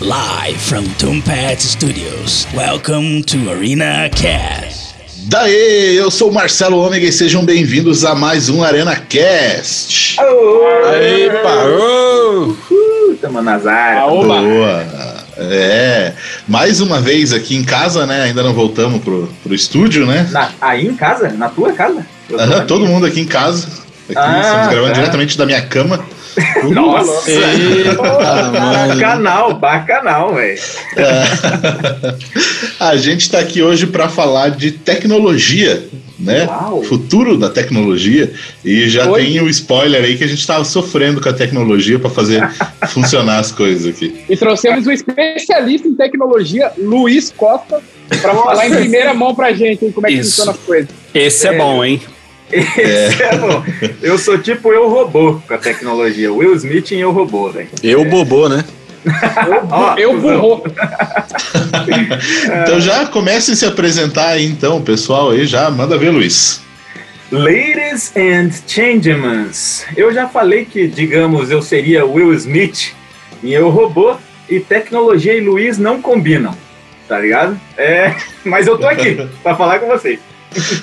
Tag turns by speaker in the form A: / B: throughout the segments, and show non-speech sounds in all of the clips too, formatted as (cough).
A: Live from Tombat Studios. Welcome to Arena Cast.
B: Daê, eu sou o Marcelo Ômega e sejam bem-vindos a mais um Arena Cast.
C: Aê, parou!
D: Tamo nas áreas.
B: Boa. É, mais uma vez aqui em casa, né? Ainda não voltamos pro, pro estúdio, né?
D: Na- aí em casa? Na tua casa?
B: Aham, todo
D: minha.
B: mundo aqui em casa. Aqui,
D: Ah,
B: estamos gravando
D: tá.
B: diretamente da minha cama.
D: Nossa!
C: Eita, mano.
D: Bacanal, bacanal, velho.
B: A gente está aqui hoje para falar de tecnologia, né?
D: Uau.
B: Futuro da tecnologia. E já
C: Oi.
B: tem o spoiler aí que a gente estava sofrendo com a tecnologia para fazer (laughs) funcionar as coisas aqui.
C: E trouxemos um especialista em tecnologia, Luiz Costa, para falar em primeira mão pra gente hein, como é que
E: Isso.
C: funciona as coisas.
E: Esse é,
D: É.
E: bom, hein?
D: Esse é bom. Eu sou tipo eu robô com a tecnologia. Will Smith em eu robô, velho.
C: Eu
E: bobô, né? (laughs)
C: Eu
D: cuzão.
C: burro. (laughs)
B: Então já comecem a se apresentar aí, então, pessoal aí, já manda ver, Luiz.
D: Ladies and gentlemen, eu já falei que, digamos, eu seria Will Smith em Eu Robô e tecnologia e Luiz não combinam, tá ligado? É, mas eu tô aqui pra falar com vocês.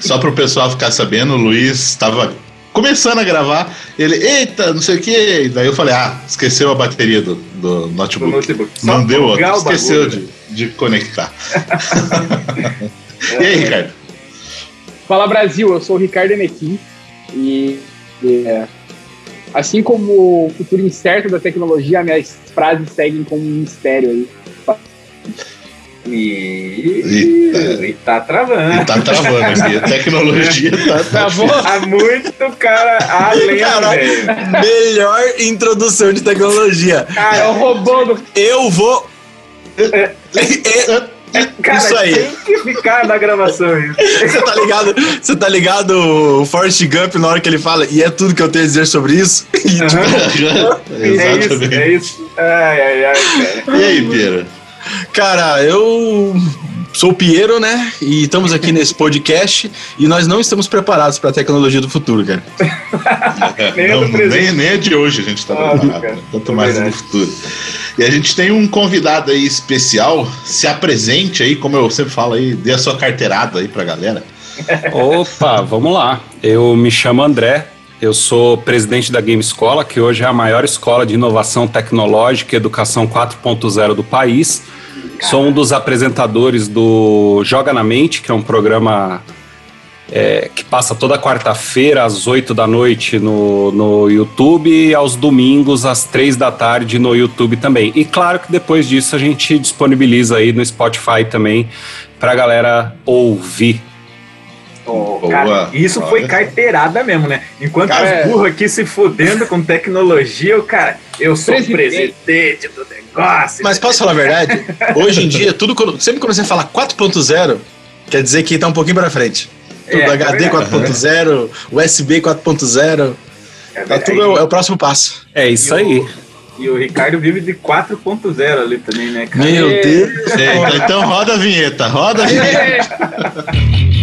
B: Só para o pessoal ficar sabendo, o Luiz estava começando a gravar, ele, eita, não sei o que. Daí eu falei, ah, esqueceu a bateria do, do
D: do
B: notebook.
D: notebook. Só
B: Não deu outra, esqueceu
D: bagulho.
B: de, de conectar. (laughs) e aí, Ricardo?
C: Fala Brasil, eu sou o Ricardo Enequim e é, assim como o futuro incerto da tecnologia, minhas frases seguem como um mistério aí.
D: E...
B: Eita.
D: e tá travando.
B: Ele tá travando aqui, a tecnologia tá, tá
C: Travou?
D: Há (laughs) muito cara além, velho.
F: Melhor introdução de tecnologia.
C: É o robô do.
F: Eu vou.
D: Cara,
F: Isso aí.
D: tem que ficar na gravação isso.
F: Você tá ligado? Você tá ligado o Forrest Gump na hora que ele fala, e é tudo que eu tenho a dizer sobre isso? (laughs) E, tipo, (laughs)
D: É isso,
B: Exatamente.
D: é isso. Ai, ai, ai, cara.
B: E aí, Pira?
F: Cara, eu sou o Piero, né? E estamos aqui nesse podcast e nós não estamos preparados pra tecnologia do futuro, cara. (laughs)
D: Nem a
B: Não, nem, nem a de hoje a gente tá
D: Ah,
B: preparado,
D: cara.
B: né? quanto
D: É
B: mais no futuro. E a gente tem um convidado aí especial, se apresente aí, como eu sempre falo aí, dê a sua carteirada aí pra galera.
E: Opa, vamos lá. Eu me chamo André, eu sou presidente da Game Escola, que hoje é a maior escola de inovação tecnológica e educação 4.0 do país. Sou um dos apresentadores do Joga na Mente, que é um programa é, que passa toda quarta-feira às 8 da noite no, no YouTube e aos domingos às 3 da tarde no YouTube também. E claro que depois disso a gente disponibiliza aí no Spotify também pra galera ouvir.
B: Boa.
D: cara, isso
B: Olha
D: foi
B: só.
D: carteirada mesmo, né? Enquanto
C: Cara,
D: os burros aqui se fudendo com tecnologia, o cara, eu sou o
C: Presidente.
D: presidente do negócio.
F: Mas posso falar a verdade? Hoje em dia, tudo quando, sempre quando você fala 4.0, quer dizer que tá um pouquinho pra frente. Tudo
D: É,
F: HD
D: é
F: 4.0, USB 4.0,
D: É
F: tá tudo é o, é o próximo passo.
E: É isso
D: E
E: aí.
D: o- E o Ricardo vive de 4.0 ali também, né, cara?
F: Meu
C: É.
F: Deus.
B: Eita, então roda a vinheta, roda a vinheta. (laughs)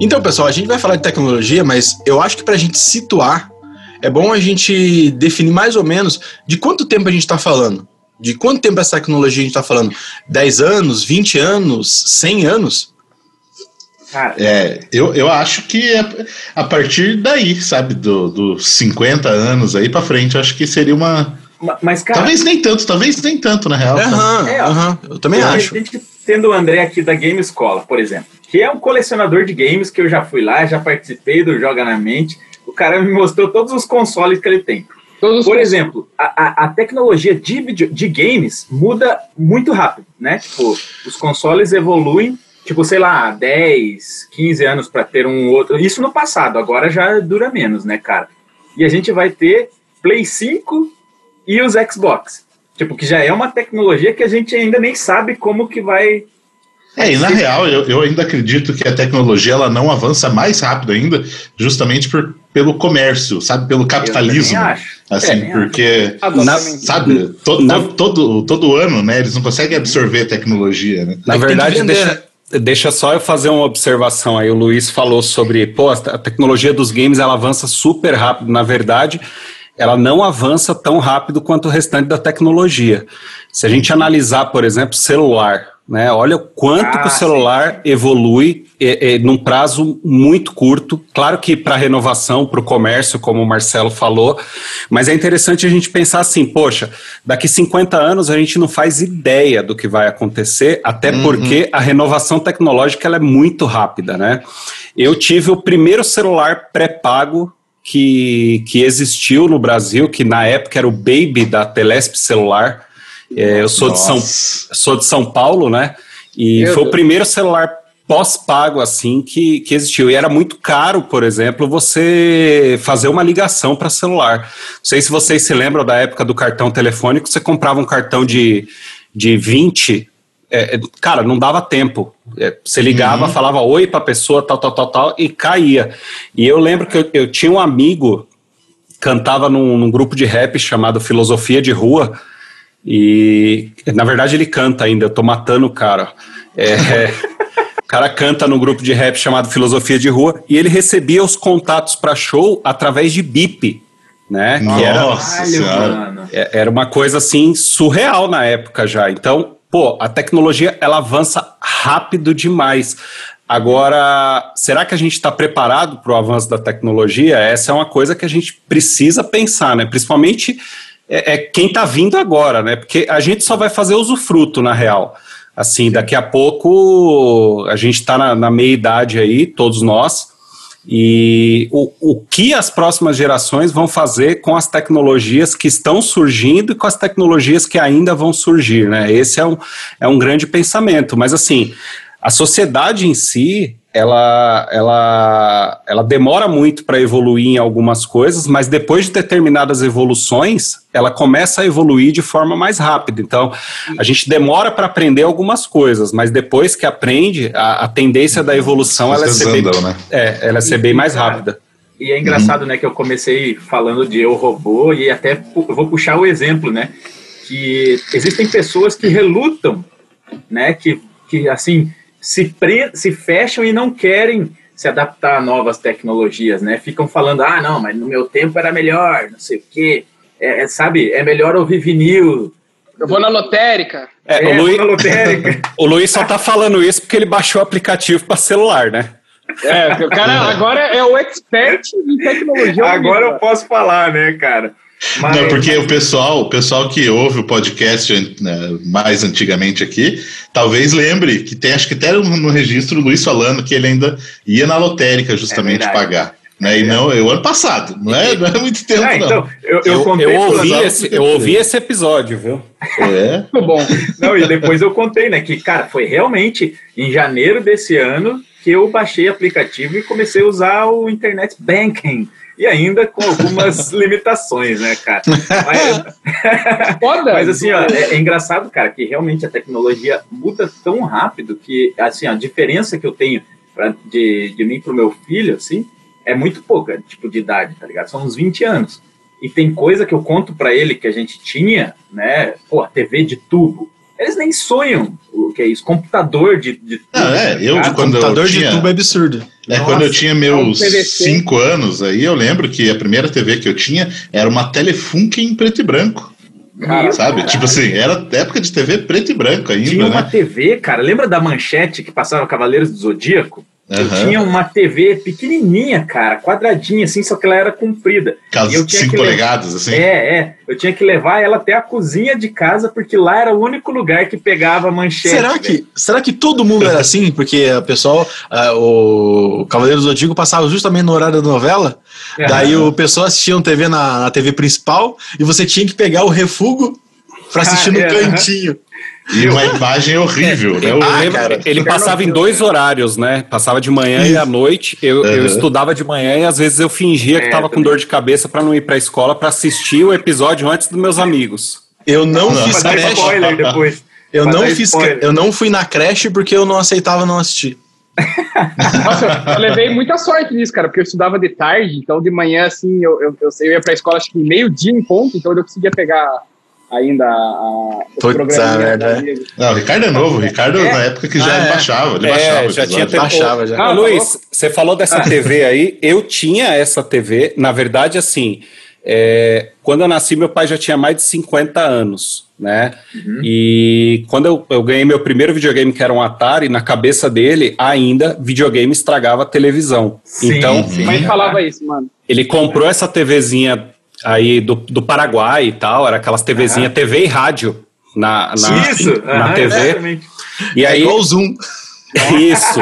F: Então, pessoal, a gente vai falar de tecnologia, mas eu acho que pra gente situar, é bom a gente definir mais ou menos de quanto tempo a gente está falando. De quanto tempo essa tecnologia a gente está falando? 10 anos, 20 anos, 100 anos?
D: Cara,
B: É, eu, eu acho que é a partir daí, sabe, dos do 50 anos aí pra frente, eu acho que seria uma.
D: Ma- mas, cara,
B: talvez nem tanto, talvez nem tanto, na real.
F: Aham,
D: É,
F: aham, eu também
D: a
F: acho.
D: gente tendo o André aqui da Game Escola, por exemplo, que é um colecionador de games que eu já fui lá, já participei do Joga na Mente. O cara me mostrou todos os consoles que ele tem.
C: Todos os
D: Por exemplo, a, a, a tecnologia de, video, de games muda muito rápido, né? Tipo, os consoles evoluem, tipo, sei lá, 10, 15 anos para ter um outro. Isso no passado, agora já dura menos, né, cara? E a gente vai ter Play 5 e os Xbox. Tipo, que já é uma tecnologia que a gente ainda nem sabe como que vai
B: É, e na real, eu, eu ainda acredito que a tecnologia ela não avança mais rápido ainda, justamente por, pelo comércio, sabe? Pelo capitalismo.
D: Eu também acho.
B: Assim,
D: É,
B: porque,
C: Exatamente.
B: sabe, to,
E: Na-
B: to- todo, todo ano, né, eles não conseguem absorver a tecnologia, né?
E: Na
F: Mas
E: verdade, deixa, deixa só eu fazer uma observação aí. O Luiz falou sobre, pô, a a tecnologia dos games ela avança super rápido. Na verdade, ela não avança tão rápido quanto o restante da tecnologia. Se a gente analisar, por exemplo, celular, né? Olha o quanto
D: Ah,
E: que o celular evolui é, é, num prazo muito curto. Claro que para renovação, para o comércio, como o Marcelo falou, mas é interessante a gente pensar assim, poxa, daqui 50 anos a gente não faz ideia do que vai acontecer, até porque a renovação tecnológica ela é muito rápida, né? Eu tive o primeiro celular pré-pago que, que existiu no Brasil, que na época era o Baby da Telesp Celular. É, eu sou de, São, sou de São Paulo, né? E
C: Meu
E: foi o
C: Deus.
E: primeiro celular pós-pago assim que, que existiu. E era muito caro, por exemplo, você fazer uma ligação para celular. Não sei se vocês se lembram da época do cartão telefônico, você comprava um cartão de, de 20. é, é, cara, não dava tempo. É, você ligava, falava oi para a pessoa, tal, tal, tal, tal, e caía. E eu lembro que eu, eu tinha um amigo, cantava num, num grupo de rap chamado Filosofia de Rua, e na verdade ele canta ainda, eu tô matando o cara. É, (laughs) o cara canta no grupo de rap chamado Filosofia de Rua e ele recebia os contatos para show através de bip, né? Que era,
B: Nossa senhora.
D: mano.
E: é- era uma coisa assim surreal na época já. Então, pô, a tecnologia ela avança rápido demais. Agora, será que a gente está preparado para o avanço da tecnologia? Essa é uma coisa que a gente precisa pensar, né? Principalmente é, é quem está vindo agora, né? Porque a gente só vai fazer usufruto, na real. Assim, daqui a pouco a gente está na, na meia idade aí, todos nós. E o, o que as próximas gerações vão fazer com as tecnologias que estão surgindo e com as tecnologias que ainda vão surgir, né? Esse é um, é um grande pensamento. Mas assim, a sociedade em si, ela, ela, ela demora muito para evoluir em algumas coisas, mas depois de determinadas evoluções, ela começa a evoluir de forma mais rápida. Então, a gente demora para aprender algumas coisas, mas depois que aprende, a, a tendência da evolução ela é, ser bem,
B: né?
E: é, ela é ser bem mais rápida.
D: E é engraçado, né, que eu comecei falando de eu robô e até vou puxar o exemplo, né, que existem pessoas que relutam, né, que, que assim, se, pre se fecham e não querem se adaptar a novas tecnologias, né, ficam falando, ah, não, mas no meu tempo era melhor, não sei o quê, é, é, sabe, é melhor ouvir vinil,
C: Eu vou na lotérica.
E: É,
D: é,
E: o, Luiz,
D: na lotérica. (laughs)
E: o Luiz só tá falando isso porque ele baixou o aplicativo para celular, né?
C: É, porque o cara (laughs) agora é o expert em tecnologia.
D: Agora eu posso falar, né, cara. Mas-
B: Não, porque o pessoal, o pessoal que ouve o podcast né, mais antigamente aqui, talvez lembre que tem, acho que até no registro o Luiz falando que ele ainda ia na lotérica justamente
D: É
B: pagar. Né? E não, é o ano passado, não é, não é muito tempo,
D: Ah,
B: não.
D: então, eu, eu,
E: Eu, eu ouvi esse, eu ouvi esse episódio, viu?
B: É. (laughs)
C: Muito bom.
D: Não, e depois eu contei, né, que, cara, foi realmente em janeiro desse ano que eu baixei o aplicativo e comecei a usar o Internet Banking. E ainda com algumas (laughs) limitações, né, cara? Mas, (laughs)
C: Foda.
D: mas assim, ó, é, é engraçado, cara, que realmente a tecnologia muda tão rápido que, assim, a diferença que eu tenho pra, de, de mim pro meu filho, assim, é muito pouca, tipo, de idade, tá ligado? São uns 20 anos. E tem coisa que eu conto pra ele que a gente tinha, né? Pô, TV de tubo. Eles nem sonham o que é isso, computador de, de tubo.
B: Não, é, eu
D: ligado?
B: quando eu
F: computador
B: tinha,
F: de tubo é absurdo.
B: é,
D: Nossa,
B: quando eu tinha meus
C: é um PVC.
B: 5 anos, aí eu lembro que a primeira TV que eu tinha era uma Telefunken em preto e branco,
D: Meu
B: sabe?
D: caralho.
B: Tipo assim, era época de TV preto e branco ainda,
D: Tinha uma
B: né?
D: TV, cara, lembra da manchete que passava Cavaleiros do Zodíaco? Eu
B: Aham.
D: tinha uma TV pequenininha, cara, quadradinha, assim, só que ela era comprida.
B: Aquelas
D: e eu tinha
B: 5
D: que levar-
B: polegadas, assim.
D: É, é. Eu tinha que levar ela até a cozinha de casa, porque lá era o único lugar que pegava a manchete.
F: Será que, será que todo mundo era assim? Porque o pessoal, ah, o Cavaleiro do Zodíaco passava justamente no horário da novela. Daí o pessoal assistia um TV na, na TV principal e você tinha que pegar o refúgio pra assistir no
D: Ah, é,
F: cantinho.
B: E uma imagem horrível, né?
E: Eu
F: Ah,
E: lembro-
F: cara.
E: ele passava em dois horários, né? Passava de manhã e à noite. Eu, eu
B: Uhum.
E: estudava de manhã e às vezes eu fingia que
D: É,
E: tava com dor de cabeça para não ir para a escola para assistir o episódio antes dos meus amigos.
F: Eu não,
B: Não,
F: fiz creche.
D: spoiler depois.
F: Eu não fiz
D: spoiler.
F: cre- eu não fui na creche porque eu não aceitava não assistir. (laughs)
C: Nossa, eu levei muita sorte nisso, cara, porque eu estudava de tarde, então de manhã, assim, eu, eu, eu, eu ia pra escola acho que meio-dia em ponto, então eu conseguia pegar ainda a, a, os
F: Putz,
C: programinhas
F: a merda,
C: da
F: é.
C: vida.
B: Não, o Ricardo é novo. O Ricardo,
C: É.
B: na época que já
F: Ah, é.
B: baixava, ele
E: É,
B: baixava.
E: já tinha
B: episódio.
E: tempo-
F: Baixava já.
C: Ah, tá
E: Luiz, você falou dessa (laughs) TV aí, eu tinha essa TV, na verdade, assim, é, quando eu nasci, meu pai já tinha mais de 50 anos, né? E quando eu, eu ganhei meu primeiro videogame, que era um Atari, na cabeça dele, ainda videogame estragava a televisão.
D: Sim,
E: então,
D: sim.
C: Mas falava isso, mano.
E: ele comprou essa TVzinha aí do, do Paraguai e tal, era aquelas TVzinha TV e rádio na, na,
D: Isso,
E: na
D: aham,
E: TV.
D: exatamente.
E: E
F: É
E: aí,
F: igual o Zoom.
E: isso.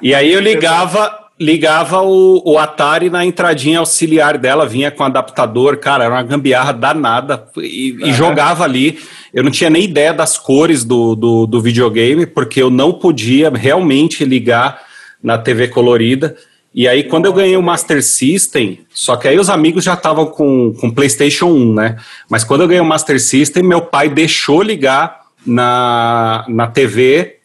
E: E aí eu ligava, ligava o, o Atari na entradinha auxiliar dela, vinha com adaptador, cara, era uma gambiarra danada e, e jogava ali. Eu não tinha nem ideia das cores do, do, do videogame, porque eu não podia realmente ligar na TV colorida. E aí, quando eu ganhei o Master System, só que aí os amigos já estavam com, com PlayStation 1, né? Mas quando eu ganhei o Master System, meu pai deixou ligar na, na TV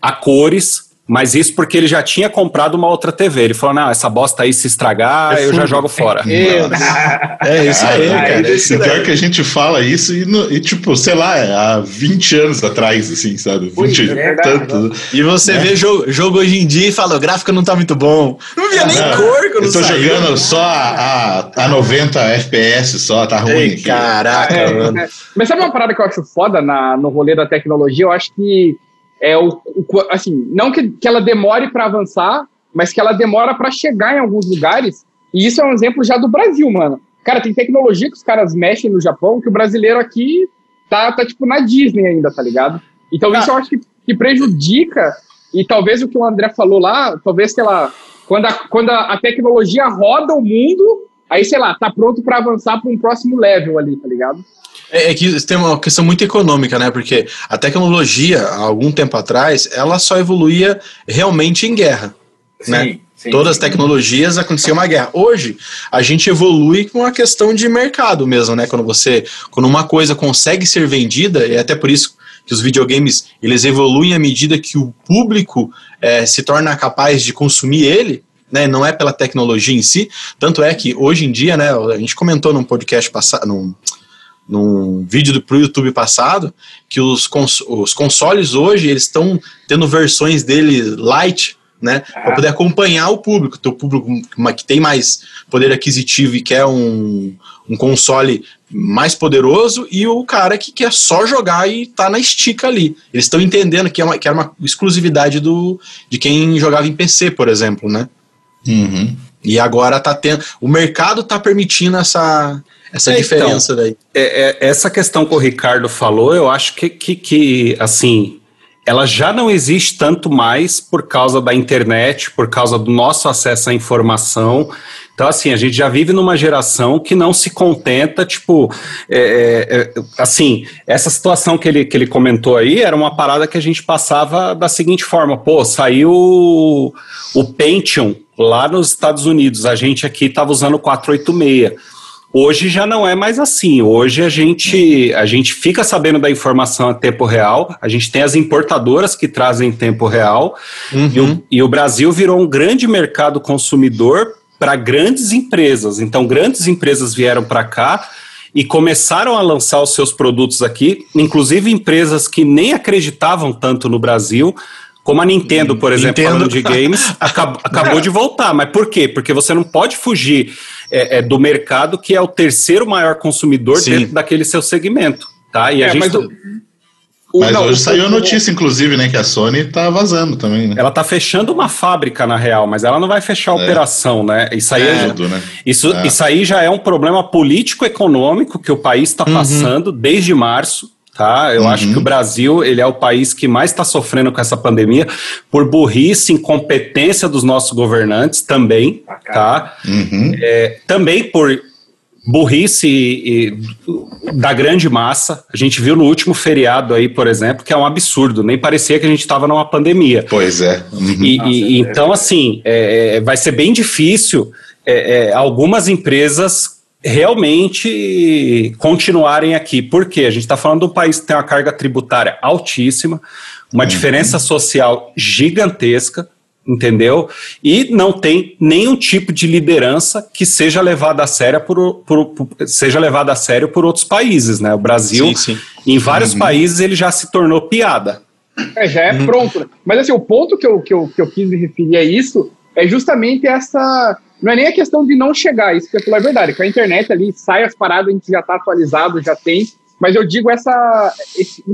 E: a cores, mas isso porque ele já tinha comprado uma outra TV. Ele falou: não, essa bosta aí se estragar, eu já jogo fora.
C: Meu (laughs)
F: É isso aí,
B: Ah,
F: cara.
B: é, e pior que a gente fala isso e, no- e, tipo, sei lá, é há 20 anos atrás, assim, sabe? 20 e
C: é,
B: tanto.
F: E você
B: Né?
F: vê jogo, jogo hoje em dia e fala, o gráfico não tá muito bom. Não via nem
B: Não,
F: cor quando
B: Eu tô
F: saiu.
B: jogando só a, a, a 90 FPS só, tá ruim.
F: Ei, caraca,
C: É,
F: mano.
C: é. Mas sabe uma parada que eu acho foda na, no rolê da tecnologia? Eu acho que é o, o- assim, não que, que ela demore para avançar, mas que ela demora para chegar em alguns lugares. E isso é um exemplo já do Brasil, mano. Cara, tem tecnologia que os caras mexem no Japão que o brasileiro aqui tá, tá tipo na Disney ainda, tá ligado? Então isso eu acho que, que prejudica e talvez o que o André falou lá, talvez que ela quando a, quando a tecnologia roda o mundo, aí sei lá, tá pronto para avançar para um próximo level ali, tá ligado?
F: É, é que tem uma questão muito econômica, né? Porque a tecnologia, há algum tempo atrás, ela só evoluía realmente em guerra. né?
D: Sim, sim.
F: Todas as tecnologias acontecia uma guerra. Hoje, a gente evolui com a questão de mercado mesmo, né? Quando você, quando uma coisa consegue ser vendida, e é até por isso que os videogames eles evoluem à medida que o público eh, se torna capaz de consumir ele, né? Não é pela tecnologia em si. Tanto é que hoje em dia, né? A gente comentou num podcast passado, num, num vídeo do, pro YouTube passado, que os, cons os consoles hoje eles estão tendo versões dele light, né, para poder acompanhar o público, o público que tem mais poder aquisitivo e quer um, um console mais poderoso e o cara que quer só jogar e tá na estica ali. Eles estão entendendo que é uma, que é uma exclusividade do, de quem jogava em PC, por exemplo, né?
B: Uhum.
F: E agora tá tendo, o mercado tá permitindo essa essa
E: É,
F: diferença daí.
E: É, é, essa questão que o Ricardo falou, eu acho que, que, que, assim, ela já não existe tanto mais por causa da internet, por causa do nosso acesso à informação. Então, assim, a gente já vive numa geração que não se contenta, tipo, é, é, assim, essa situação que ele, que ele comentou aí era uma parada que a gente passava da seguinte forma: pô, saiu o, o Pentium lá nos Estados Unidos, a gente aqui estava usando o 486. Hoje já não é mais assim. Hoje a gente, a gente fica sabendo da informação em tempo real, a gente tem as importadoras que trazem em tempo real,
F: Uhum.
E: e, o, e o Brasil virou um grande mercado consumidor para grandes empresas. Então, grandes empresas vieram para cá e começaram a lançar os seus produtos aqui, inclusive empresas que nem acreditavam tanto no Brasil. Como a Nintendo, por exemplo,
F: Nintendo.
E: falando de games, (laughs) acab- acabou de voltar. Mas por quê? Porque você não pode fugir é, é, do mercado que é o terceiro maior consumidor
F: Sim.
E: dentro daquele seu segmento. Tá? E a
C: É,
E: gente,
C: mas o- O-
B: Mas
C: não,
B: hoje
C: o-
B: saiu a
C: o-
B: notícia, inclusive, né, que a Sony tá vazando também, né?
E: ela tá fechando uma fábrica, na real, mas ela não vai fechar a
B: É.
E: operação, né? Isso aí, é-
B: Tudo, né?
E: isso,
B: É.
E: isso aí já é um problema político-econômico que o país está
F: Uhum.
E: passando desde março. Tá? Eu uhum. acho que o Brasil ele é o país que mais está sofrendo com essa pandemia por burrice, incompetência dos nossos governantes também, tá? Uhum. É, também por burrice da grande massa. A gente viu no último feriado aí, por exemplo, que é um absurdo. Nem parecia que a gente estava numa pandemia.
B: Pois é.
E: Uhum. E, Nossa, e, é então, assim, é, é, vai ser bem difícil é, é, algumas empresas realmente continuarem aqui. Por quê? A gente está falando de um país que tem uma carga tributária altíssima, uma uhum. diferença social gigantesca entendeu? E não tem nenhum tipo de liderança que seja levada a sério por, por, por seja levada a sério por outros países, né? O Brasil, sim, sim. em vários uhum. países, ele já se tornou piada.
C: É, já é uhum. pronto. Né? Mas assim, o ponto que eu, que, eu, que eu quis me referir a isso é justamente essa. Não é nem a questão de não chegar, isso que eu falou é verdade. Com a internet ali, sai as paradas, a gente já está atualizado, já tem. Mas eu digo essa. Esse,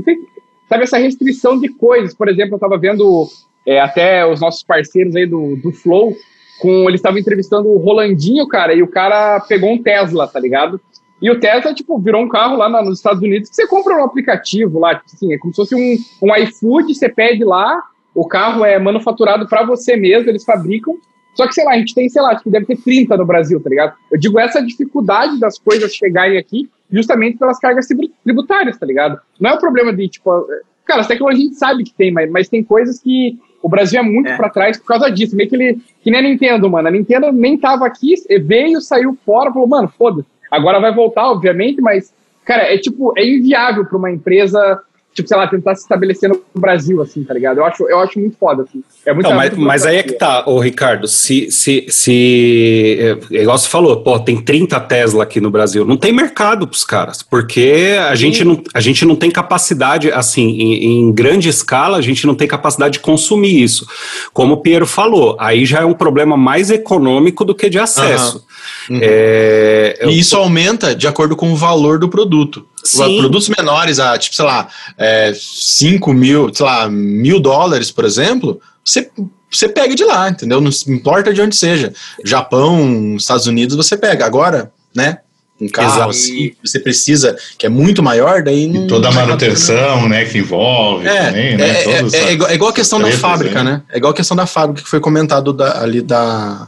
C: sabe, essa restrição de coisas. Por exemplo, eu estava vendo é, até os nossos parceiros aí do, do Flow, com eles estavam entrevistando o Rolandinho, cara, e o cara pegou um Tesla, tá ligado? E o Tesla, tipo, virou um carro lá nos Estados Unidos que você compra no aplicativo lá, tipo assim, é como se fosse um, um iFood, você pede lá, o carro é manufaturado para você mesmo, eles fabricam. Só que, sei lá, a gente tem, sei lá, acho que deve ter 30 no Brasil, tá ligado? Eu digo essa dificuldade das coisas chegarem aqui justamente pelas cargas tributárias, tá ligado? Não é o problema de, tipo, cara, as tecnologias a gente sabe que tem, mas, mas tem coisas que o Brasil é muito é. para trás por causa disso. Meio que ele. Que nem a Nintendo, mano. A Nintendo nem tava aqui, veio, saiu fora, falou, mano, foda-se. Agora vai voltar, obviamente, mas, cara, é tipo, é inviável para uma empresa tipo, sei lá, tentar se estabelecer no Brasil, assim, tá ligado? Eu acho, eu acho muito foda, assim. É muito,
E: Não, mas, muito mas aí é que tá, ô Ricardo, se, se, se, é, igual você falou, pô, tem 30 Tesla aqui no Brasil, não tem mercado pros caras, porque a, gente não, a gente não tem capacidade, assim, em, em, grande escala, a gente não tem capacidade de consumir isso. Como o Piero falou, aí já é um problema mais econômico do que de acesso.
F: Uhum. É, e isso aumenta de acordo com o valor do produto. Sim. Produtos menores, a, tipo, sei lá, é, 5 mil, sei lá, mil dólares, por exemplo, você, você pega de lá, entendeu? Não importa de onde seja. Japão, Estados Unidos, você pega. Agora, né? Um carro assim, você precisa, que é muito maior, daí
B: não. E toda a manutenção, né, que envolve
F: é, também, né? É, é, é, igual, é, igual, a questão da fábrica, né? É igual a questão da fábrica que foi comentado da, ali da.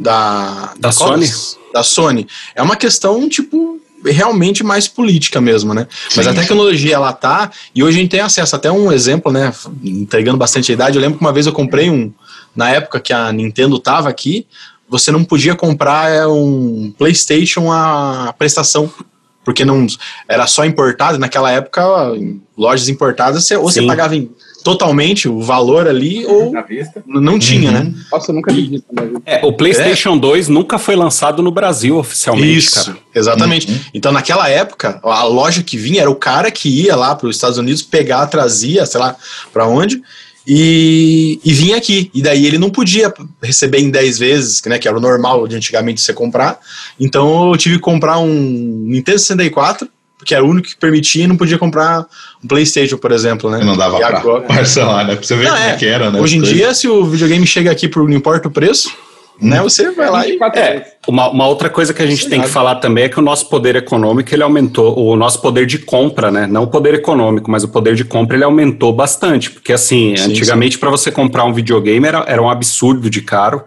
F: Da,
E: da Sony?
F: Da Sony. É uma questão, tipo, realmente mais política mesmo, né? Mas a tecnologia ela tá e hoje a gente tem acesso até um exemplo, né? Entregando bastante a idade. Eu lembro que uma vez eu comprei um na época que a Nintendo tava aqui, você não podia comprar é, um PlayStation a prestação porque não era só importado naquela época lojas importadas você, ou você pagava em totalmente o valor ali ou não tinha, né? uhum. né?
C: Nossa, eu nunca vi isso.
E: É, o PlayStation é. 2 nunca foi lançado no Brasil oficialmente,
F: Isso, cara. exatamente. Uhum. Então, naquela época, a loja que vinha era o cara que ia lá para os Estados Unidos pegar, trazia, sei lá, para onde, e, e vinha aqui. E daí ele não podia receber em 10 vezes, né, que era o normal de antigamente você comprar. Então, eu tive que comprar um Nintendo 64 porque era o único que permitia e não podia comprar um PlayStation, por exemplo, né?
B: Não dava e pra agora... parcelar, né? Pra você ver não, como é, que era, né?
F: Hoje em dia, se o videogame chega aqui por não importa o preço. Né? Você vai lá e.
E: É, uma, uma outra coisa que a gente Sim, tem que falar também é que o nosso poder econômico ele aumentou, o nosso poder de compra, né? Não o poder econômico, mas o poder de compra ele aumentou bastante. Porque assim, sim, antigamente para você comprar um videogame era, era um absurdo de caro.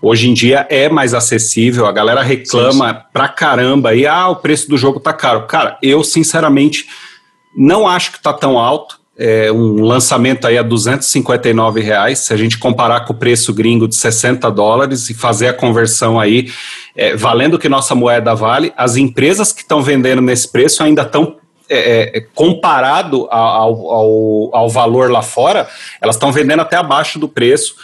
E: Hoje em dia é mais acessível, a galera reclama sim, sim. pra caramba e ah, o preço do jogo tá caro. Cara, eu sinceramente não acho que tá tão alto. É um lançamento aí a 259 reais, se a gente comparar com o preço gringo de 60 dólares e fazer a conversão aí, é, valendo que nossa moeda vale, as empresas que estão vendendo nesse preço ainda estão é, é, comparado ao, ao, ao, valor lá fora, elas estão vendendo até abaixo do preço.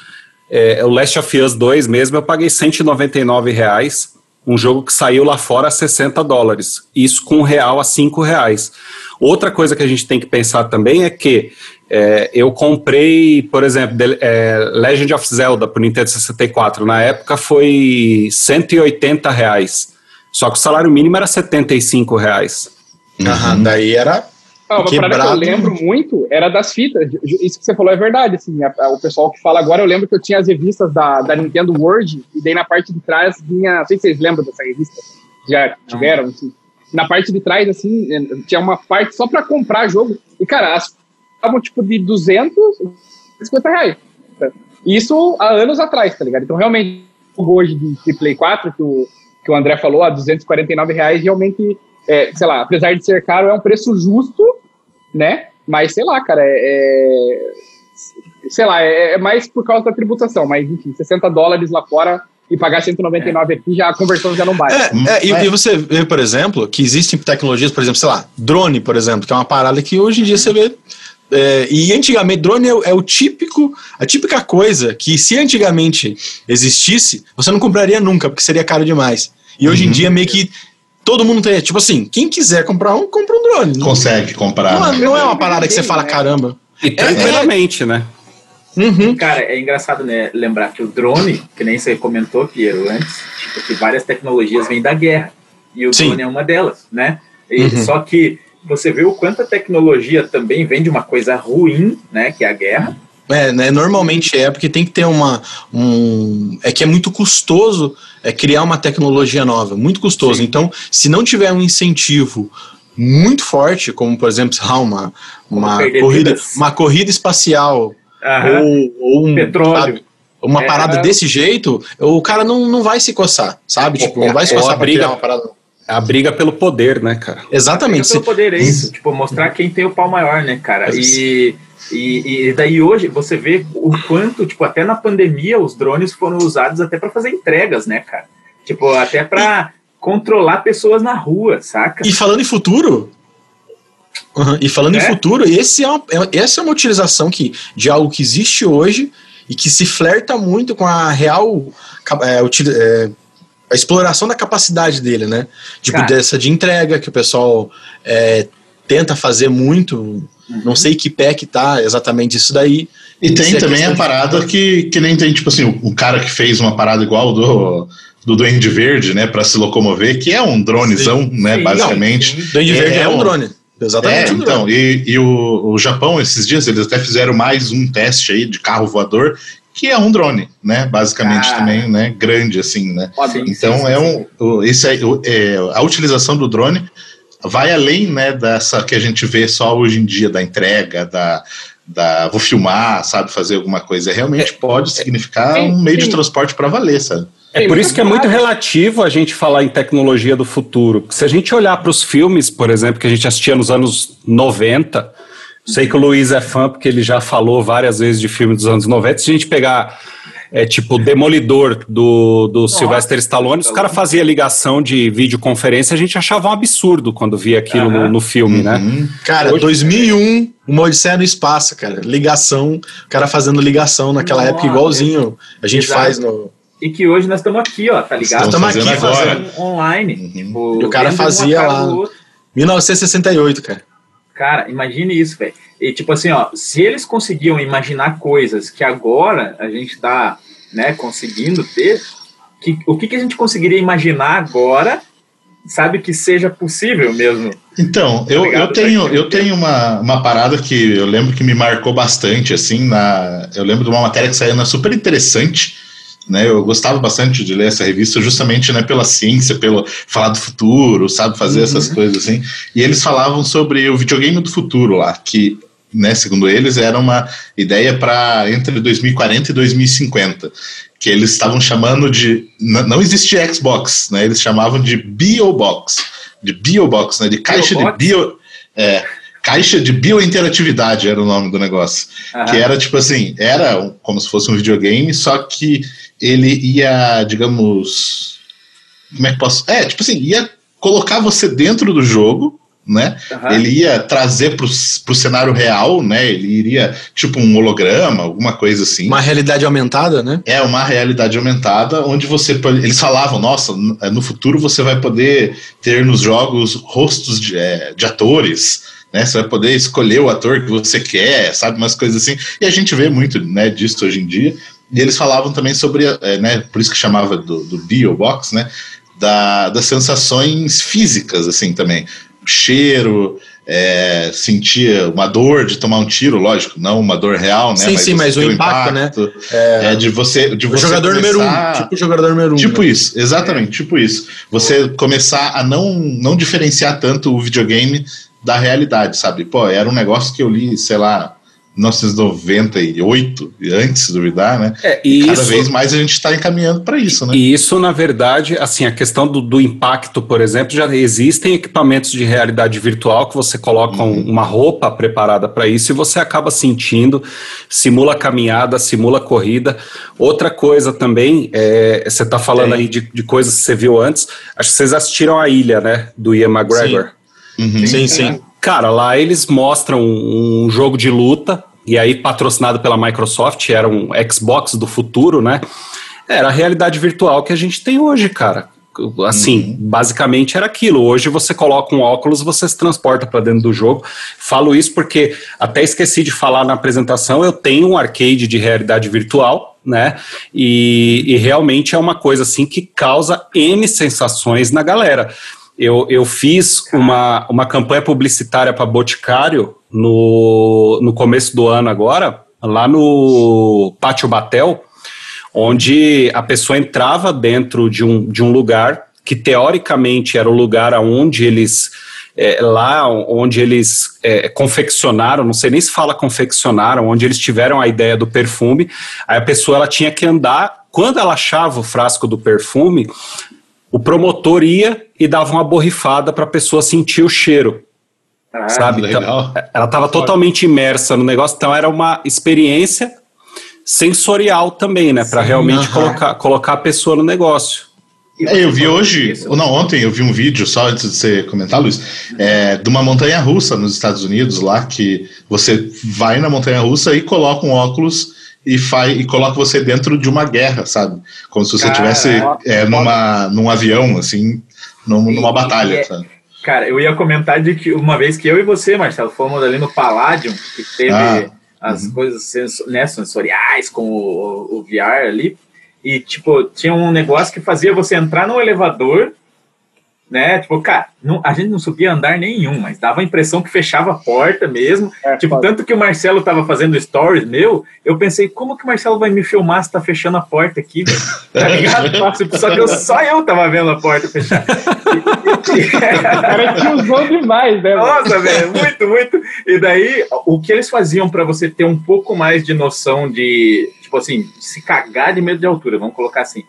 E: É, o Last of Us 2 mesmo, eu paguei 199 reais, um jogo que saiu lá fora a 60 dólares, isso com um real a 5 reais. Outra coisa que a gente tem que pensar também é que é, eu comprei, por exemplo, The, é, Legend of Zelda para o Nintendo 64, na época foi 180 reais, só que o salário mínimo era 75 reais.
F: Uhum. Daí era
C: ah, uma Quebrado. parada que eu lembro muito era das fitas. Isso que você falou é verdade. Assim, a, a, o pessoal que fala agora, eu lembro que eu tinha as revistas da, da Nintendo World, e daí na parte de trás vinha. Não sei se vocês lembram dessa revista. Já tiveram, assim. na parte de trás, assim, eh, tinha uma parte só para comprar jogo. E, cara, as estavam tipo de 200, 50 reais. Isso há anos atrás, tá ligado? Então, realmente, hoje de Play 4, que o, que o André falou, a 249 reais, realmente, é, sei lá, apesar de ser caro, é um preço justo, né? Mas, sei lá, cara, é, é sei lá, é, é, mais por causa da tributação, mas enfim, 60 dólares lá fora e pagar 199 é. aqui, já a conversão já não bate.
F: É, é, e, e, você vê, por exemplo, que existem tecnologias, por exemplo, sei lá, drone, por exemplo, que é uma parada que hoje em dia você vê. É, e antigamente, drone é, é, o típico, a típica coisa que se antigamente existisse, você não compraria nunca, porque seria caro demais. E hoje uhum. em dia meio que todo mundo tem, tipo assim, quem quiser comprar um, compra um drone.
B: Consegue comprar.
F: Não, não é uma parada que você fala, caramba.
E: E tranquilamente, né?
D: Uhum. Cara, é engraçado, né, lembrar que o drone, que nem você comentou, Piero, antes, tipo, que várias tecnologias vêm da guerra. E o Sim. drone é uma delas, né? E, uhum. Só que você vê o quanto a tecnologia também vem de uma coisa ruim, né, que é a guerra.
F: É, né, normalmente é, porque tem que ter uma. Um, é que é muito custoso é, criar uma tecnologia nova, muito custoso. Sim. Então, se não tiver um incentivo muito forte, como por exemplo, uma, uma, corrida, uma corrida espacial ou, ou um
D: petróleo. Sabe,
F: uma é, parada desse jeito, o cara não, não vai se coçar, sabe? Tipo, não vai se coçar
E: pra briga, uma parada. A briga pelo poder, né, cara?
F: Exatamente.
D: A briga pelo poder é isso, tipo, mostrar quem tem o pau maior, né, cara? E, e, e, daí hoje você vê o quanto, tipo, até na pandemia os drones foram usados até para fazer entregas, né, cara? Tipo, até para controlar pessoas na rua, saca?
F: E falando em futuro, Uhum. E falando é? em futuro, esse é uma, é, essa é uma utilização que, de algo que existe hoje e que se flerta muito com a real é, é, a exploração da capacidade dele, né? Tipo, Cara. dessa de entrega que o pessoal é, tenta fazer muito. Uhum. Não sei que pé que tá exatamente isso daí.
B: E tem também a parada que, que nem tem, tipo assim, o, o cara que fez uma parada igual do do Duende Verde, né, para se locomover, que é um dronezão, sim, né, sim, basicamente.
F: Não, Duende Verde é, é um drone.
B: Exatamente. É, então, e, e o, o Japão, esses dias, eles até fizeram mais um teste aí de carro voador, que é um drone, né? Basicamente ah. também, né? Grande, assim, né? Sim, então sim, é um. O, esse é, é, a utilização do drone vai além, né, dessa que a gente vê só hoje em dia, da entrega, da, da vou filmar, sabe, fazer alguma coisa. Realmente é, pode significar um meio de transporte para valer, sabe?
E: É por isso que é muito relativo a gente falar em tecnologia do futuro. Se a gente olhar para os filmes, por exemplo, que a gente assistia nos anos 90, sei que o Luiz é fã porque ele já falou várias vezes de filme dos anos 90. Se a gente pegar é tipo Demolidor do, do Nossa, Sylvester Stallone, os caras faziam ligação de videoconferência, a gente achava um absurdo quando via aquilo no, no, filme, né? uhum.
F: né? Cara, Hoje, 2001, uma Odisseia no Espaço, cara. Ligação, o cara fazendo ligação naquela Nossa, época igualzinho a gente exato. faz no
D: e que hoje nós estamos aqui, ó, tá ligado?
F: Estamos aqui
D: agora. online. Uhum.
F: Tipo, e o cara fazia lá. 1968, cara.
D: Cara, imagine isso, velho. E tipo assim, ó, se eles conseguiam imaginar coisas que agora a gente tá, né, conseguindo ter, que, o que, que a gente conseguiria imaginar agora, sabe, que seja possível mesmo?
B: Então, eu, eu tenho, eu tenho uma, uma parada que eu lembro que me marcou bastante, assim, na, eu lembro de uma matéria que saiu na super interessante, né, eu gostava bastante de ler essa revista justamente né, pela ciência, pelo falar do futuro, sabe, fazer uhum. essas coisas assim. E eles falavam sobre o videogame do futuro lá, que, né, segundo eles, era uma ideia para entre 2040 e 2050, que eles estavam chamando de não existia Xbox, né? Eles chamavam de Biobox, de Biobox, né, de caixa Biobox? de bio é, Caixa de Biointeratividade era o nome do negócio. Uhum. Que era tipo assim, era como se fosse um videogame, só que ele ia, digamos. Como é que posso. É, tipo assim, ia colocar você dentro do jogo, né? Uhum. Ele ia trazer pro, pro cenário real, né? Ele iria, tipo, um holograma, alguma coisa assim.
F: Uma realidade aumentada, né?
B: É, uma realidade aumentada, onde você. Eles falavam, nossa, no futuro você vai poder ter nos jogos rostos de, é, de atores né? Você vai poder escolher o ator que você quer, sabe? Umas coisas assim. E a gente vê muito né, disso hoje em dia. E eles falavam também sobre, é, né? Por isso que chamava do, do Biobox, né? Da, das sensações físicas, assim, também. Cheiro, é, sentir uma dor de tomar um tiro, lógico, não uma dor real, né?
F: Sim,
B: mas
F: sim, mas o impacto,
B: impacto,
F: né?
B: É, é de você. De
F: o
B: você
F: jogador
B: começar...
F: número um. Tipo jogador número um.
B: Tipo
F: né?
B: isso, exatamente, tipo isso. Você começar a não, não diferenciar tanto o videogame da realidade, sabe? Pô, era um negócio que eu li, sei lá, 1998, antes de duvidar, né?
E: É,
B: cada
E: isso,
B: vez mais a gente está encaminhando para isso, né?
E: E isso, na verdade, assim, a questão do, do, impacto, por exemplo, já existem equipamentos de realidade virtual que você coloca uhum. uma roupa preparada para isso e você acaba sentindo, simula caminhada, simula corrida. Outra coisa também, é, você está falando é. aí de, de, coisas que você viu antes, acho que vocês assistiram a Ilha, né, do Ian McGregor.
F: Sim, uhum. sim. sim.
E: Cara, lá eles mostram um jogo de luta, e aí patrocinado pela Microsoft, era um Xbox do futuro, né? Era a realidade virtual que a gente tem hoje, cara. Assim, uhum. basicamente era aquilo. Hoje você coloca um óculos, você se transporta para dentro do jogo. Falo isso porque até esqueci de falar na apresentação. Eu tenho um arcade de realidade virtual, né? E, e realmente é uma coisa assim que causa N sensações na galera. Eu, eu fiz uma, uma campanha publicitária para Boticário no, no começo do ano agora, lá no Pátio Batel, onde a pessoa entrava dentro de um, de um lugar que teoricamente era o lugar onde eles é, lá onde eles é, confeccionaram, não sei nem se fala confeccionaram, onde eles tiveram a ideia do perfume, aí a pessoa ela tinha que andar, quando ela achava o frasco do perfume, o promotor ia e dava uma borrifada para a pessoa sentir o cheiro. Ah, sabe? Então, ela estava totalmente imersa no negócio, então era uma experiência sensorial também, né? Para realmente uh -huh. colocar, colocar a pessoa no negócio.
B: É, eu vi hoje, ou não, ontem eu vi um vídeo, só antes de você comentar, Luiz, é, de uma montanha russa nos Estados Unidos, lá que você vai na montanha russa e coloca um óculos e, faz, e coloca você dentro de uma guerra, sabe? Como se você estivesse é, numa, num avião, assim, num, numa batalha,
D: é,
B: sabe?
D: Cara, eu ia comentar de que uma vez que eu e você, Marcelo, fomos ali no Palladium, que teve ah, as uhum. coisas né, sensoriais com o, o VR ali, e, tipo, tinha um negócio que fazia você entrar no elevador né? Tipo, cara, não, a gente não subia andar nenhum, mas dava a impressão que fechava a porta mesmo. É, tipo, pode. tanto que o Marcelo tava fazendo stories meu, eu pensei, como que o Marcelo vai me filmar se tá fechando a porta aqui, (laughs) Tá ligado? Só que eu, só eu tava vendo a porta fechar.
C: cara que usou demais, né?
D: Nossa, velho, muito, muito. E daí, o que eles faziam para você ter um pouco mais de noção de, tipo assim, se cagar de medo de altura, vamos colocar assim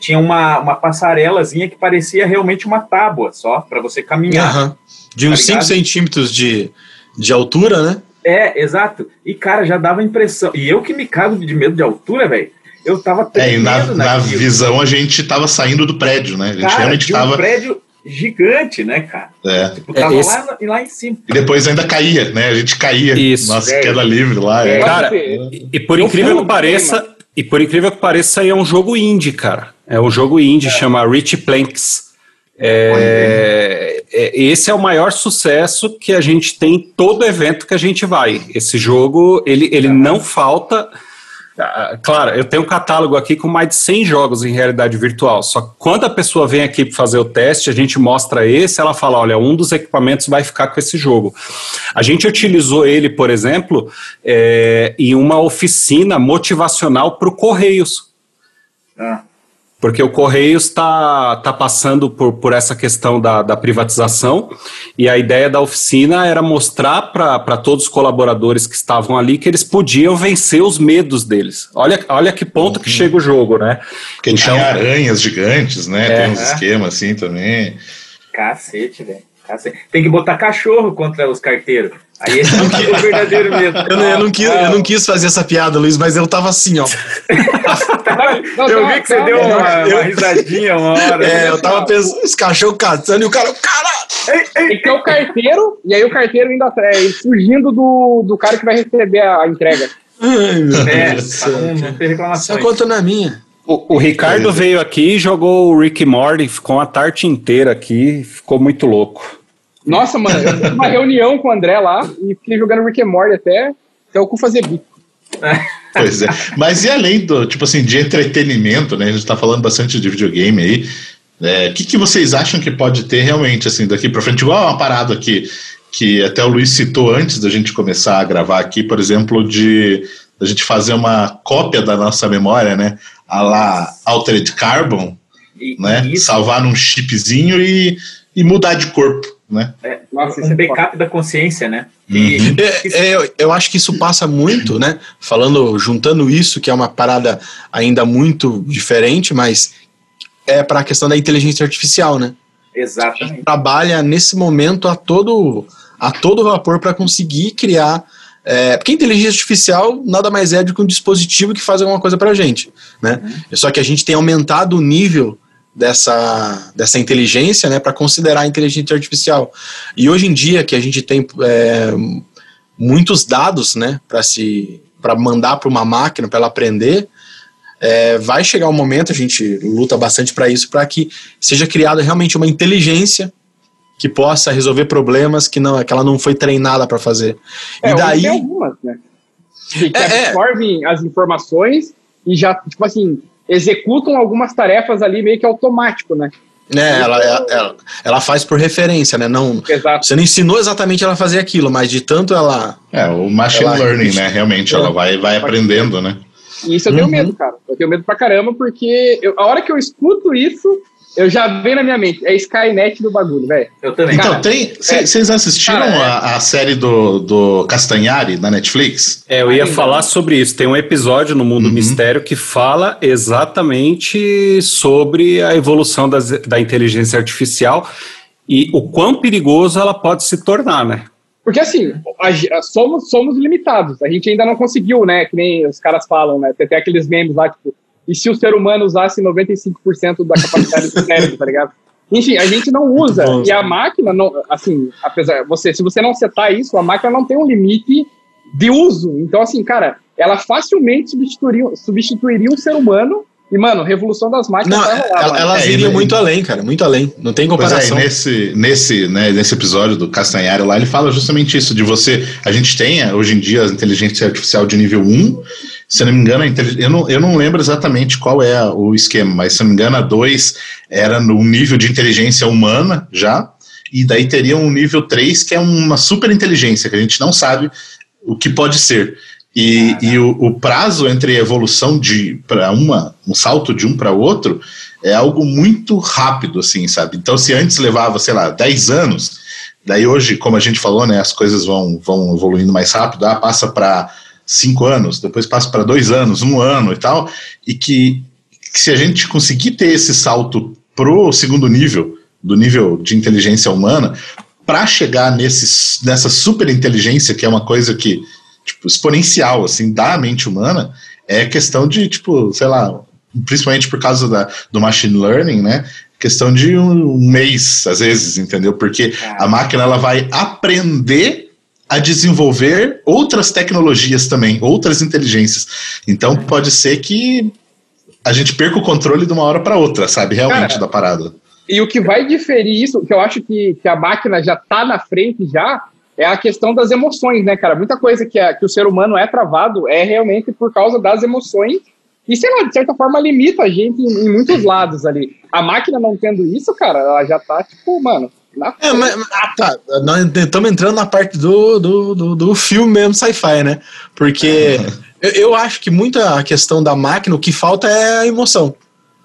D: tinha uma, uma passarelazinha que parecia realmente uma tábua só, para você caminhar. Uhum.
F: De uns 5 tá centímetros de, de altura, né?
D: É, exato. E, cara, já dava impressão. E eu que me cago de medo de altura, velho, eu tava
B: É, e na, na visão a gente tava saindo do prédio, né? A gente
D: cara,
B: realmente tava.
D: Um prédio gigante, né, cara?
B: É.
D: Tipo, tava é, esse... lá, lá em cima.
B: E depois ainda caía, né? A gente caía.
E: Isso.
B: Nossa, é. queda livre lá.
E: É. Cara, e, e por incrível que pareça, e por incrível que pareça, aí é um jogo indie, cara. É um jogo indie, é. chama Rich Planks. É, é, esse é o maior sucesso que a gente tem em todo evento que a gente vai. Esse jogo, ele, ele não falta claro, eu tenho um catálogo aqui com mais de 100 jogos em realidade virtual. Só que quando a pessoa vem aqui para fazer o teste, a gente mostra esse, ela fala: olha, um dos equipamentos vai ficar com esse jogo. A gente utilizou ele, por exemplo, é, em uma oficina motivacional para o Correios. Ah porque o Correios está tá passando por, por essa questão da, da privatização e a ideia da oficina era mostrar para todos os colaboradores que estavam ali que eles podiam vencer os medos deles. Olha, olha que ponto uhum. que chega o jogo, né?
B: Porque então, tinha aranhas gigantes, né? É, Tem uns esquemas assim também.
D: Cacete, velho. Tem que botar cachorro contra os carteiros. Aí esse é o verdadeiro medo.
F: Eu, eu, não quis, eu não quis fazer essa piada, Luiz, mas eu tava assim, ó.
D: eu vi que você deu uma, uma, risadinha uma hora.
F: É, eu tava pensando, esse cachorro caçando e o cara, caralho!
C: Tem que é o carteiro, e aí o carteiro ainda é, fugindo do, do cara que vai receber a, entrega.
F: Ai, meu é, Deus. Não, não tem reclamação. Só conta na minha.
E: O, o Ricardo veio aqui e jogou o Rick Morty, ficou uma tarde inteira aqui, ficou muito louco.
C: Nossa, mano, eu fiz uma (laughs) reunião com o André lá e fiquei jogando Rick and Morty até, até o cu fazer bico. (laughs)
B: Pois é. Mas e além do, tipo assim, de entretenimento, né? A gente tá falando bastante de videogame aí. O é, que, que vocês acham que pode ter realmente, assim, daqui para frente? Igual uma parada que, que até o Luiz citou antes da gente começar a gravar aqui, por exemplo, de a gente fazer uma cópia da nossa memória, né? A lá Altered Carbon,
D: E,
B: né?
D: isso
B: Salvar num chipzinho e, e mudar de corpo, né?
D: é
C: Nossa, isso
D: um
C: é
D: backup da consciência, né?
B: Uhum.
D: E,
F: É, é, eu- eu acho que isso passa muito, né? Falando, juntando isso, que é uma parada ainda muito diferente, mas é para a questão da inteligência artificial, né?
D: exatamente.
F: Trabalha nesse momento a todo, a todo vapor para conseguir criar. É, porque a inteligência artificial nada mais é do que um dispositivo que faz alguma coisa para a gente, né? Só que a gente tem aumentado o nível dessa, dessa inteligência, né, para considerar a inteligência artificial. E hoje em dia que a gente tem é, muitos dados, né, para se para mandar para uma máquina para ela aprender, é, vai chegar um momento a gente luta bastante para isso, para que seja criada realmente uma inteligência que possa resolver problemas que não que ela não foi treinada para fazer.
C: É,
F: e daí
C: tem algumas, né? Que, que
F: É, é.
C: absorvem as informações e já, tipo assim, executam algumas tarefas ali meio que automático, né?
F: né, ela, ela, ela faz por referência, né? Não,
C: Exato.
F: você não ensinou exatamente ela a fazer aquilo, mas de tanto ela
B: É, o machine
F: Ela
B: learning, né? Realmente, ela vai, vai aprendendo, né?
C: E isso eu tenho
F: Uhum.
C: medo, cara. Eu tenho medo pra caramba, porque eu- a hora que eu escuto isso, eu já vem na minha mente. É Skynet do bagulho, velho.
D: Eu também.
B: Então,
C: Cara,
B: tem.
C: é-
B: Vocês assistiram
C: cara, é-
B: a, a série do, do Castanhari da Netflix?
E: É, eu ia
C: Ainda
E: falar sobre isso. Tem um episódio no Mundo
B: Uhum.
E: Mistério que fala exatamente sobre a evolução das- da inteligência artificial e o quão perigoso ela pode se tornar, né?
C: Porque assim, a ge- somos, somos limitados. A gente ainda não conseguiu, né? Que nem os caras falam, né? Tem até aqueles memes lá, tipo, e se o ser humano usasse 95% da capacidade do cérebro, tá ligado? Enfim, a gente não usa.
F: Bom.
C: E a máquina, não, assim, apesar, você, se você não setar isso, a máquina não tem um limite de uso. Então, assim, cara, ela facilmente substituiria, substituiria um ser humano. E, mano, revolução das máquinas
F: não,
C: vai rolar,
F: ela- elas
B: É,
F: iriam muito além, cara, muito além. Não tem
B: Pois é,
F: comparação.
B: nesse, nesse, né, nesse episódio do Castanhari lá, ele fala justamente isso, de você. A gente tem eh, hoje em dia a inteligência artificial de nível 1. Se não me engano, eu não, eu não lembro exatamente qual é o esquema, mas se não me engano, a 2 era no nível de inteligência humana já, e daí teria um nível 3, que é uma super inteligência, que a gente não sabe o que pode ser. E, e o, o prazo entre a evolução de para uma, um salto de um para outro, é algo muito rápido, assim, sabe? Então, se antes levava, sei lá, 10 anos, daí hoje, como a gente falou, né, as coisas vão, vão evoluindo mais rápido, ah, passa para 5 anos, depois passa para 2 anos, um ano e tal, e que, que se a gente conseguir ter esse salto pro segundo nível, do nível de inteligência humana, para chegar nesses, nessa super inteligência, que é uma coisa que, tipo, exponencial, assim, da mente humana, é questão de, tipo, sei lá, principalmente por causa da, do machine learning, né? Questão de um, um mês, às vezes, entendeu? Porque a máquina ela vai aprender a desenvolver outras tecnologias também, outras inteligências. Então pode ser que a gente perca o controle de uma hora para outra, sabe? Realmente
C: Cara,
B: da parada.
C: E o que vai diferir isso, que eu acho que, que a máquina já tá na frente já, é a questão das emoções, né, cara? Muita coisa que, a, que o ser humano é travado é realmente por causa das emoções. E, sei lá, de certa forma, limita a gente em, em muitos lados ali. A máquina não tendo isso, cara, ela já tá, tipo, mano, na
F: É, mas, mas- tá, nós estamos entrando na parte do, do, do, do filme mesmo, sci-fi, né? Porque (laughs) eu, eu acho que muita questão da máquina, o que falta é a emoção.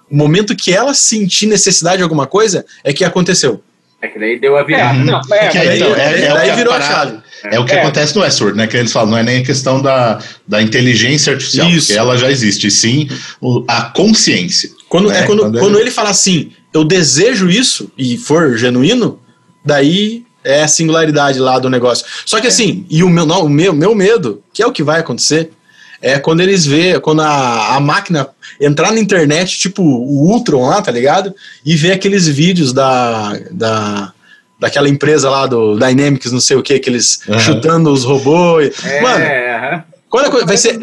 F: O momento que ela sentir necessidade de alguma coisa é que aconteceu.
D: É que daí deu a
C: É,
D: virada.
C: não, é,
B: Que
C: mas
B: aí, então, é, é o
F: daí
B: que a
F: virou a chave.
B: É o que
C: É.
B: acontece no Westworld, né? Que eles falam, não é nem a questão da, da inteligência artificial,
F: Isso.
B: porque ela já existe, e sim o- a consciência.
F: Quando,
B: né?
F: é quando,
B: Quando
F: quando,
B: ele-
F: ele fala assim, eu desejo isso, e for genuíno, daí é a singularidade lá do negócio. Só que assim, e o meu, não, o meu, meu medo, que é o que vai acontecer, é quando eles vê, quando a, a máquina entrar na internet, tipo o Ultron lá, tá ligado? E ver aqueles vídeos da, da, daquela empresa lá do Dynamics, não sei o que, que eles
B: Aham.
F: chutando os robôs.
D: É,
F: Mano,
D: aham.
F: quando coisa- vai ser.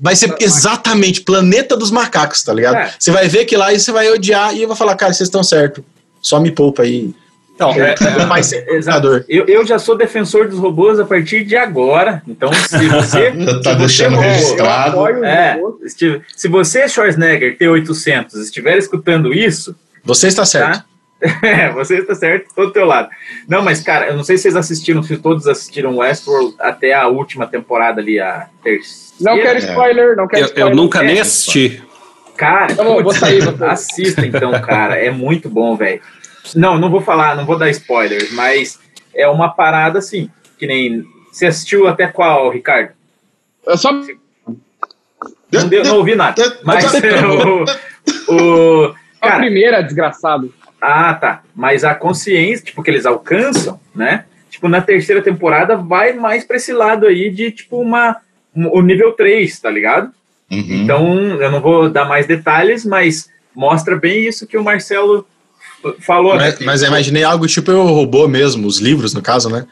F: Vai ser exatamente Planeta dos Macacos, tá ligado?
D: É.
F: Você vai ver que lá e você vai odiar e eu vou falar, cara, vocês estão certo. Só me poupa aí.
E: Então,
D: É,
F: vai ser
D: Exato.
F: computador.
D: Eu, eu já sou defensor dos robôs a partir de agora. Então, se (laughs) você.
B: Já tá
D: se
B: deixando
D: você,
B: registrado.
D: É,
C: robô.
D: esti- se você, Schwarzenegger, T800, estiver escutando isso,
F: Você está certo.
D: tá? (laughs) É, você está certo, todo teu lado. Não, mas, cara, eu não sei se vocês assistiram, se todos assistiram Westworld até a última temporada ali, a terceira.
C: Não quero spoiler, não quero
E: Eu,
C: spoiler.
E: eu nunca nem
D: É,
E: assisti.
D: Cara,
C: Então, eu vou
D: putz,
C: sair, vou sair.
D: assista então, cara. É muito bom, velho. Não, não vou falar, não vou dar spoilers, mas é uma parada assim, que nem. Você assistiu até qual, Ricardo?
C: Eu só
D: Não, deu, não ouvi nada. Mas (laughs) o. o
C: a
D: cara,
C: primeira, desgraçado.
D: ah, tá. Mas a consciência, tipo, que eles alcançam, né? Tipo, na terceira temporada vai mais pra esse lado aí de, tipo, uma. um- O nível 3, tá ligado?
B: Uhum.
D: Então, eu não vou dar mais detalhes, mas mostra bem isso que o Marcelo falou. né?
F: Mas, mas eu imaginei algo tipo eu robô mesmo, os livros, no caso, né?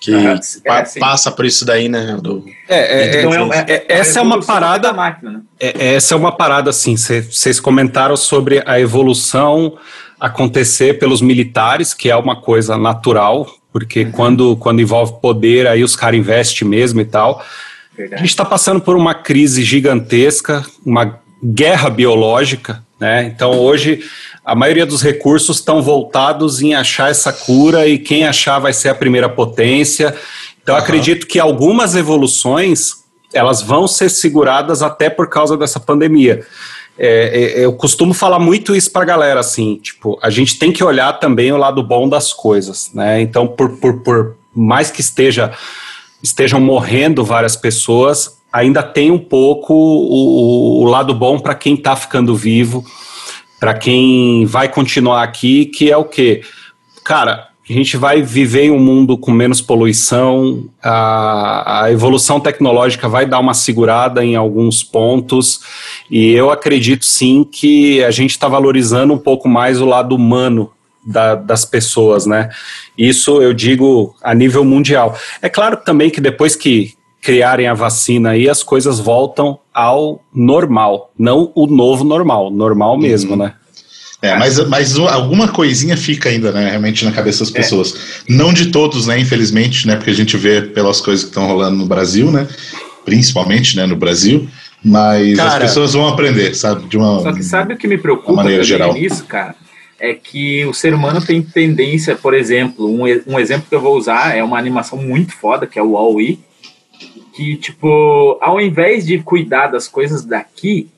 F: Que
D: Ah,
F: pa-
D: é,
F: passa por isso daí, né? Do,
E: É, é,
D: Então,
E: é,
D: é, um- é-
E: é- essa é uma parada.
D: da máquina, né?
E: É, essa é uma parada assim. Vocês comentaram sobre a evolução acontecer pelos militares, que é uma coisa natural, porque quando, quando envolve poder, aí os caras investem mesmo e tal. A
D: Verdade.
E: gente está passando por uma crise gigantesca, uma guerra biológica, né? Então hoje a maioria dos recursos estão voltados em achar essa cura e quem achar vai ser a primeira potência. Então
B: Aham.
E: acredito que algumas evoluções elas vão ser seguradas até por causa dessa pandemia. É, é, eu costumo falar muito isso para a galera, assim, tipo, a gente tem que olhar também o lado bom das coisas, né? Então, por, por, por mais que esteja estejam morrendo várias pessoas, ainda tem um pouco o, o lado bom para quem está ficando vivo, para quem vai continuar aqui, que é o quê? Cara, a gente vai viver em um mundo com menos poluição, a, a evolução tecnológica vai dar uma segurada em alguns pontos, e eu acredito sim que a gente está valorizando um pouco mais o lado humano da- das pessoas, né? Isso eu digo a nível mundial. É claro também que depois que criarem a vacina aí, as coisas voltam ao normal, não o novo normal, normal mesmo, né?
B: É, mas, mas alguma coisinha fica ainda, né, realmente na cabeça das
D: É.
B: pessoas. Não de todos, né, infelizmente, né, porque a gente vê pelas coisas que estão rolando no Brasil, né, principalmente, né, no Brasil, mas as
F: Cara-
B: pessoas vão aprender, sabe, de uma...
D: Só que sabe o que me preocupa
B: maneira geral.
D: nisso, cara? É que o ser humano tem tendência, por exemplo, um, um exemplo que eu vou usar é uma animação muito foda, que é o Wall-E, que, tipo, ao invés de cuidar das coisas daqui,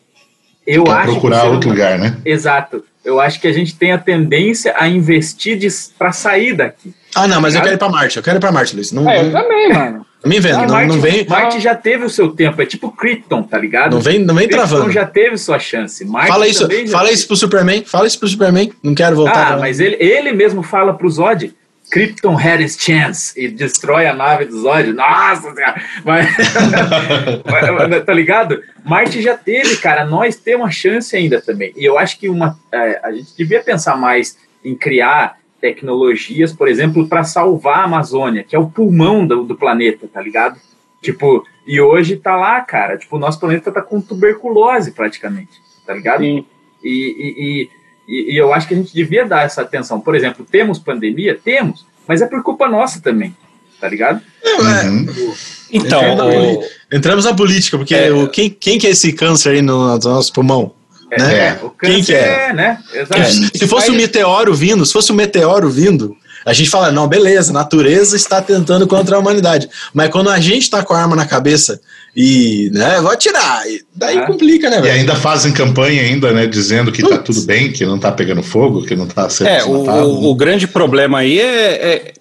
D: eu
B: Quer
D: acho
B: procurar outro lugar, né?
D: Exato. Eu acho que a gente tem a tendência a investir para sair daqui.
F: Ah, não, mas eu
D: Ligado?
F: quero ir pra Marte. Eu quero ir pra Marte, Luiz. Não,
C: É, eu
F: não,
C: também, mano.
F: não (laughs) me vendo.
D: Ah,
F: não,
D: Marte,
F: não vem,
D: Marte já teve o seu tempo, é tipo Krypton, tá ligado?
F: não vem, não vem
D: Krypton
F: travando.
D: já teve sua chance. Marte
F: Fala isso, fala
D: teve.
F: isso pro Superman. Fala isso pro Superman. Não quero voltar.
D: Ah, mas ele, ele mesmo fala pro Zod. Krypton had his chance e destrói a nave do Zod. Nossa senhora! (laughs) Mas, mas, tá ligado? Marte já teve, cara. Nós temos uma chance ainda também. E eu acho que uma, é, a gente devia pensar mais em criar tecnologias, por exemplo, para salvar a Amazônia, que é o pulmão do, do planeta, tá ligado? Tipo, e hoje tá lá, cara. Tipo, o nosso planeta tá com tuberculose praticamente, tá ligado?
C: Sim.
D: E, e, e, e- e eu acho que a gente devia dar essa atenção. Por exemplo, temos pandemia? Temos, mas é por culpa nossa também, tá ligado?
B: Uhum.
E: Então,
F: Entrando
E: o-
F: Entramos na política, porque
E: É.
F: o, quem, quem que é esse câncer aí no, no nosso pulmão?
D: É,
F: Né?
D: é, o
F: Quem
D: câncer
F: que é?
D: né? Exato.
F: É, se fosse um meteoro vindo, se fosse um meteoro vindo, a gente fala, não, beleza, a natureza está tentando contra a humanidade. Mas quando a gente tá com a arma na cabeça e, né, vou atirar, e daí
D: Ah.
F: complica, né,
B: E
F: velho?
B: ainda fazem campanha ainda, né, dizendo que tá
F: Putz.
B: tudo bem, que não tá pegando fogo, que não tá sendo
E: É, o, o grande problema aí é, é-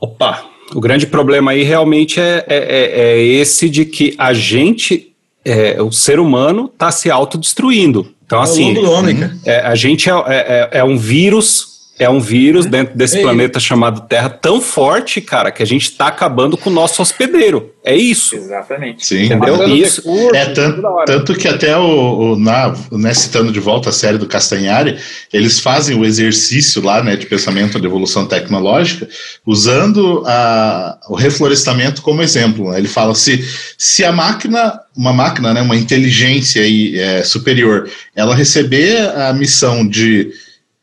E: Opa! O grande problema aí realmente é, é- é- é esse de que a gente, é, o ser humano, está se autodestruindo. Então,
F: É o
E: assim,
F: lobo do homem, cara.
E: é, a gente é- é- é um vírus. É um vírus dentro desse
F: Ei.
E: planeta chamado Terra tão forte, cara, que a gente está acabando com o nosso hospedeiro. É isso.
D: Exatamente.
B: Sim.
E: Entendeu? Isso.
B: É, tanto, tanto que até o, o na, né, citando de volta a série do Castanhari, eles fazem o exercício lá, né, de pensamento de evolução tecnológica, usando a, o reflorestamento como exemplo. né? Ele fala se, se a máquina, uma máquina, né, uma inteligência aí, é, superior, ela receber a missão de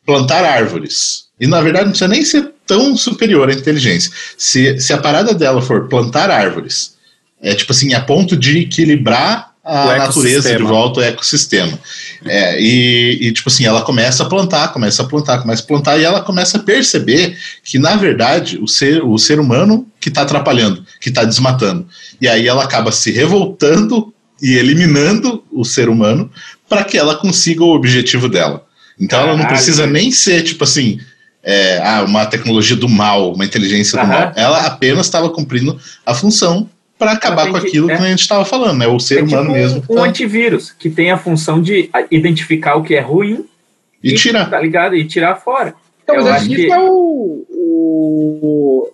B: plantar árvores, e na verdade não precisa nem ser tão superior à inteligência, se, se a parada dela for plantar árvores, é tipo assim, a ponto de equilibrar a natureza de volta, o ecossistema. É, e, e, tipo assim, ela começa a plantar, começa a plantar, começa a plantar, e ela começa a perceber que, na verdade, o ser, o ser humano que está atrapalhando, que está desmatando. E aí ela acaba se revoltando e eliminando o ser humano para que ela consiga o objetivo dela. Então ela não precisa nem ser, tipo assim, é, ah, uma tecnologia do mal, uma inteligência do mal. Ela apenas estava cumprindo a função para acabar com aquilo que, é. que a gente estava falando, né? O ser é humano tipo mesmo.
D: Um, um tá... antivírus que tem a função de identificar o que é ruim
B: e, e tirar.
D: Tá ligado? E tirar fora.
C: Então, Eu mas acho que é o, o,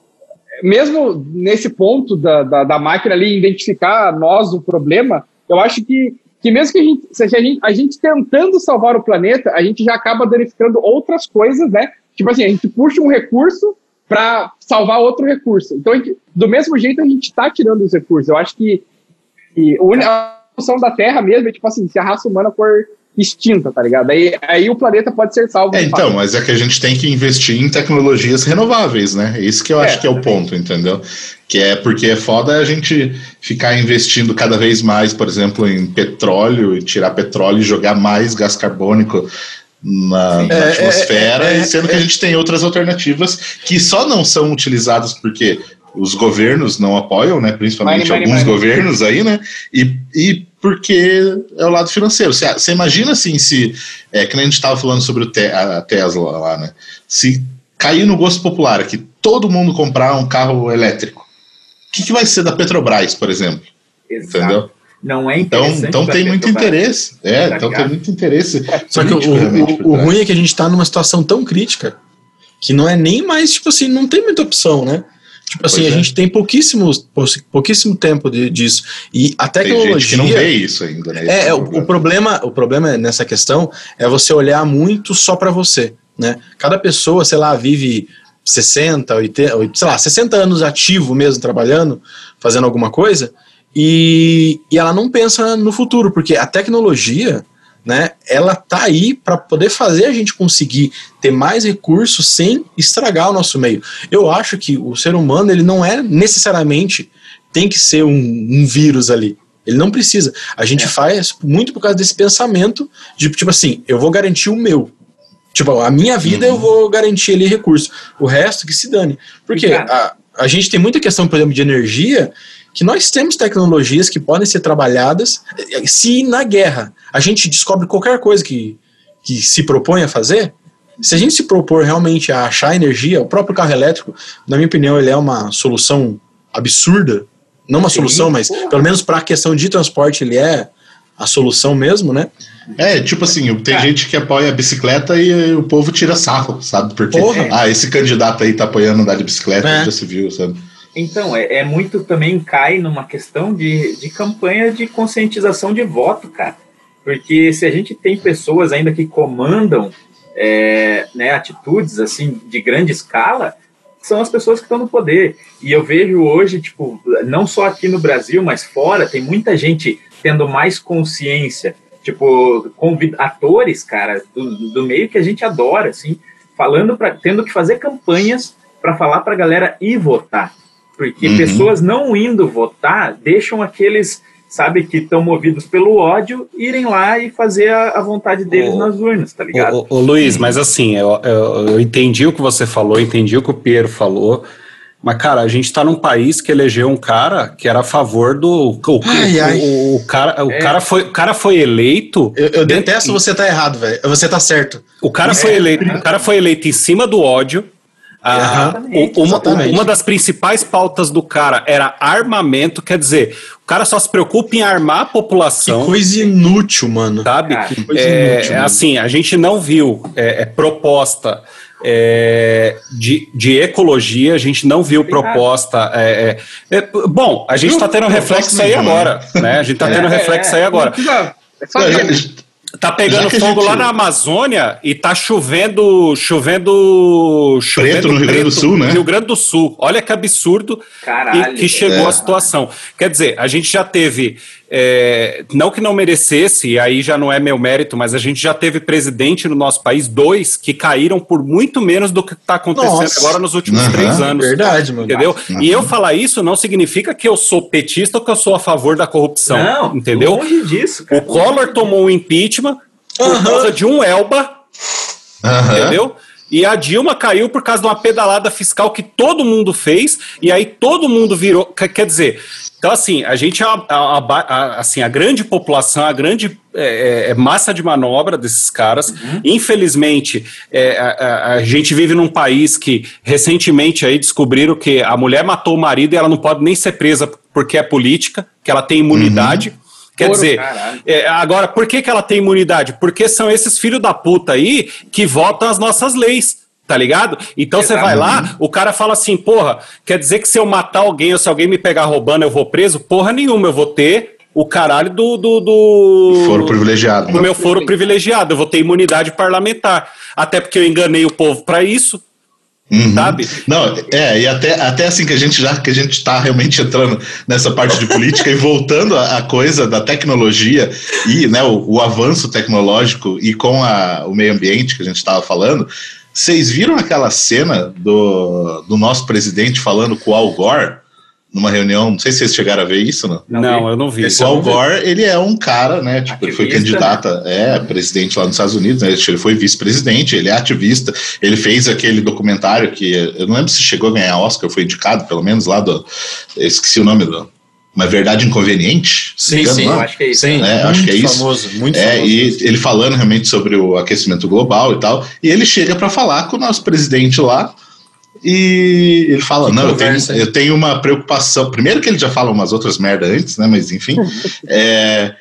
C: Mesmo nesse ponto da, da, da, máquina ali identificar nós o problema, eu acho que, que mesmo que a gente, se a gente, a gente tentando salvar o planeta, a gente já acaba danificando outras coisas, né? Tipo assim, a gente puxa um recurso para salvar outro recurso. Então, gente, do mesmo jeito, a gente está tirando os recursos. Eu acho que, que a função da Terra mesmo é tipo assim, se a raça humana for extinta, tá ligado? Aí, aí o planeta pode ser salvo.
B: É, então, mas é que a gente tem que investir em tecnologias renováveis, né? É isso que eu é, acho que é o ponto, entendeu? Que é porque é foda a gente ficar investindo cada vez mais, por exemplo, em petróleo e tirar petróleo e jogar mais gás carbônico na, na é, atmosfera, é, é, sendo que a gente tem outras alternativas que só não são utilizadas porque os governos não apoiam, né? Principalmente mine, alguns mine, governos mine. aí, né? E, e porque é o lado financeiro. Você, você imagina assim, se. É que a gente estava falando sobre o te, a Tesla lá, né? Se cair no gosto popular aqui, todo mundo comprar um carro elétrico, o que, que vai ser da Petrobras, por exemplo? Exato. Entendeu?
D: Não é
B: então, então tem muito interesse. É, então tem muito interesse.
F: Só que o, o, o ruim é que a gente está numa situação tão crítica que não é nem mais, tipo assim, não tem muita opção, né? Tipo assim, pois a é. gente tem pouquíssimos, pouquíssimo tempo de, disso. E a tecnologia. Tem gente que
B: não vê isso ainda, né?
F: É, é o, o, problema, o problema nessa questão é você olhar muito só para você. Né? Cada pessoa, sei lá, vive 60, 80, sei lá, 60 anos ativo mesmo, trabalhando, fazendo alguma coisa, e, e ela não pensa no futuro, porque a tecnologia, né, ela tá aí para poder fazer a gente conseguir ter mais recursos sem estragar o nosso meio. Eu acho que o ser humano, ele não é necessariamente tem que ser um, um vírus ali. Ele não precisa. A gente é. faz muito por causa desse pensamento de, tipo assim, eu vou garantir o meu. Tipo, a minha vida uhum. eu vou garantir ali recurso. O resto que se dane. Porque a, a gente tem muita questão, por exemplo, de energia que nós temos tecnologias que podem ser trabalhadas. Se na guerra a gente descobre qualquer coisa que, que se propõe a fazer, se a gente se propor realmente a achar energia, o próprio carro elétrico, na minha opinião, ele é uma solução absurda. Não uma Sim, solução, mas porra. pelo menos para a questão de transporte, ele é a solução mesmo, né?
B: É, tipo assim, tem é. gente que apoia a bicicleta e o povo tira sarro, sabe? Porque, porra. ah, esse candidato aí tá apoiando andar de bicicleta, é. já se viu, sabe?
D: Então, é, é, muito também cai numa questão de, de campanha de conscientização de voto, cara. Porque se a gente tem pessoas ainda que comandam é, né, atitudes assim de grande escala, são as pessoas que estão no poder. E eu vejo hoje, tipo, não só aqui no Brasil, mas fora, tem muita gente tendo mais consciência, tipo, atores, cara, do, do meio que a gente adora, assim, falando para tendo que fazer campanhas para falar para a galera ir votar. Porque uhum. pessoas não indo votar deixam aqueles, sabe, que estão movidos pelo ódio irem lá e fazer a, a vontade deles nas urnas, tá ligado?
E: Ô, Luiz, mas assim, eu, eu, eu, entendi o que você falou, entendi o que o Piero falou. Mas, cara, a gente tá num país que elegeu um cara que era a favor do. O, ai, ai. o, o cara, o, é. cara foi, o cara foi eleito.
F: Eu, eu detesto você tá errado, velho. Você tá certo.
E: O cara, é. foi eleito, o cara foi eleito em cima do ódio ah, uma, uma, das principais pautas do cara era armamento, quer dizer, o cara só se preocupa em armar a população.
F: Que coisa inútil, mano.
E: Sabe? é, inútil, é assim, a gente não viu é, é proposta é, de, de ecologia, a gente não viu proposta. É, é, é bom, a gente está tendo reflexo aí agora, né? A gente está tendo reflexo aí agora. Tá pegando fogo gente... lá na Amazônia e tá chovendo, chovendo, chovendo
B: preto no Rio Grande do Sul, né?
E: Rio Grande do Sul. Olha que absurdo Caralho, que chegou é. a situação. Quer dizer, a gente já teve é, não que não merecesse, e aí já não é meu mérito, mas a gente já teve presidente no nosso país, dois, que caíram por muito menos do que está acontecendo Nossa. agora nos últimos uhum, três anos.
F: Verdade, mano.
E: Entendeu? Uhum. E eu falar isso não significa que eu sou petista ou que eu sou a favor da corrupção. Não, entendeu?
D: Longe disso.
E: Cara. O Collor tomou um impeachment por uhum. causa de um Elba. Entendeu? E a Dilma caiu por causa de uma pedalada fiscal que todo mundo fez, e aí todo mundo virou. Quer dizer, então, assim, a gente, a, a, a, assim, a grande população, a grande é, é, é massa de manobra desses caras. Uhum. Infelizmente, é, a, gente vive num país que recentemente aí descobriram que a mulher matou o marido e ela não pode nem ser presa porque é política, que ela tem imunidade. Uhum. Quer dizer, é, agora, por que, que ela tem imunidade? Porque são esses filhos da puta aí que votam as nossas leis. Tá ligado? Então você vai lá, o cara fala assim, porra, quer dizer que se eu matar alguém ou se alguém me pegar roubando eu vou preso? Porra nenhuma, eu vou ter o caralho do. do, do
B: foro privilegiado.
E: Do meu foro privilegiado, eu vou ter imunidade parlamentar. Até porque eu enganei o povo para isso.
B: Uhum. Sabe? Não, é, e até, até assim que a gente já que a gente está realmente entrando nessa parte de política e voltando a, coisa da tecnologia e né, o, o avanço tecnológico e com a, o meio ambiente que a gente estava falando, vocês viram aquela cena do, do nosso presidente falando com o Al Gore? Numa reunião, não sei se vocês chegaram a ver isso,
E: não? Não, eu não vi.
B: Esse Al Gore, ele é um cara, né, tipo, ele foi candidata, né? é, presidente lá nos Estados Unidos, né, ele foi vice-presidente, ele é ativista, ele fez aquele documentário que, eu não lembro se chegou a ganhar Oscar, foi indicado, pelo menos lá do, esqueci o nome do, uma verdade inconveniente.
F: Sim, sim,
B: eu
F: acho que é isso.
B: Sim, é, acho que é isso.
F: Famoso, muito
B: é,
F: famoso.
B: E ele falando realmente sobre o aquecimento global e tal, e ele chega para falar com o nosso presidente lá, e ele fala: que Não, eu tenho, eu tenho uma preocupação. Primeiro, que ele já fala umas outras merdas antes, né? Mas enfim. (laughs) é,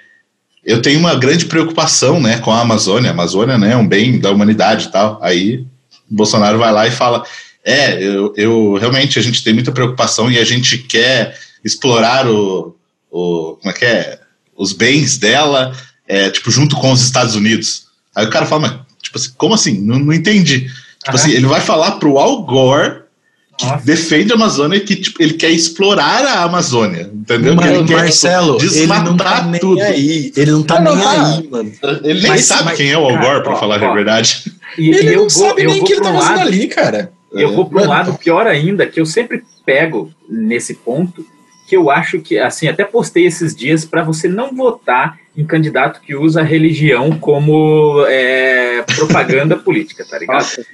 B: eu tenho uma grande preocupação né, com a Amazônia. A Amazônia né, é um bem da humanidade e tal. Aí Bolsonaro vai lá e fala: É, eu, eu realmente a gente tem muita preocupação e a gente quer explorar o, o como é que é? Os bens dela, é, tipo, junto com os Estados Unidos. Aí o cara fala, mas, tipo assim, como assim? Não, não entendi. Tipo assim, ele vai falar pro Al Gore que Nossa. defende a Amazônia e que tipo, ele quer explorar a Amazônia, entendeu?
F: Mano,
B: ele
F: quer, Marcelo, tipo, ele não tá nem tudo. aí, ele não tá não, nem tá. aí, mano.
B: Ele nem mas, sabe mas, quem é o Al Gore, pra ó, falar ó, a verdade.
F: E, ele não vou, sabe nem o que ele tá fazendo ali, cara.
D: Eu vou para um lado pior ainda, que eu sempre pego nesse ponto, que eu acho que, assim, até postei esses dias para você não votar em candidato que usa a religião como é, propaganda (laughs) política, tá ligado? Nossa,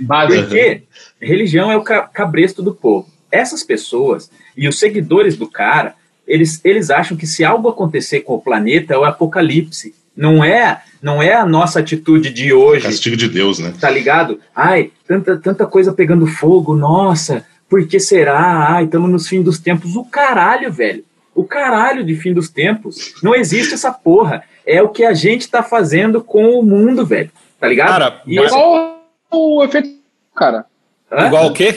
D: Porque religião é o cabresto do povo. Essas pessoas e os seguidores do cara, eles, eles acham que se algo acontecer com o planeta é o apocalipse. Não é, não é a nossa atitude de hoje.
B: Castigo de Deus, né?
D: Tá ligado? Ai, tanta, tanta coisa pegando fogo, nossa, por que será? Ai, estamos nos fins dos tempos. O caralho, velho. O caralho de fim dos tempos. Não existe essa porra. É o que a gente tá fazendo com o mundo, velho. Tá ligado?
C: Cara, e igual o efeito. Cara.
E: Hã? Igual o quê?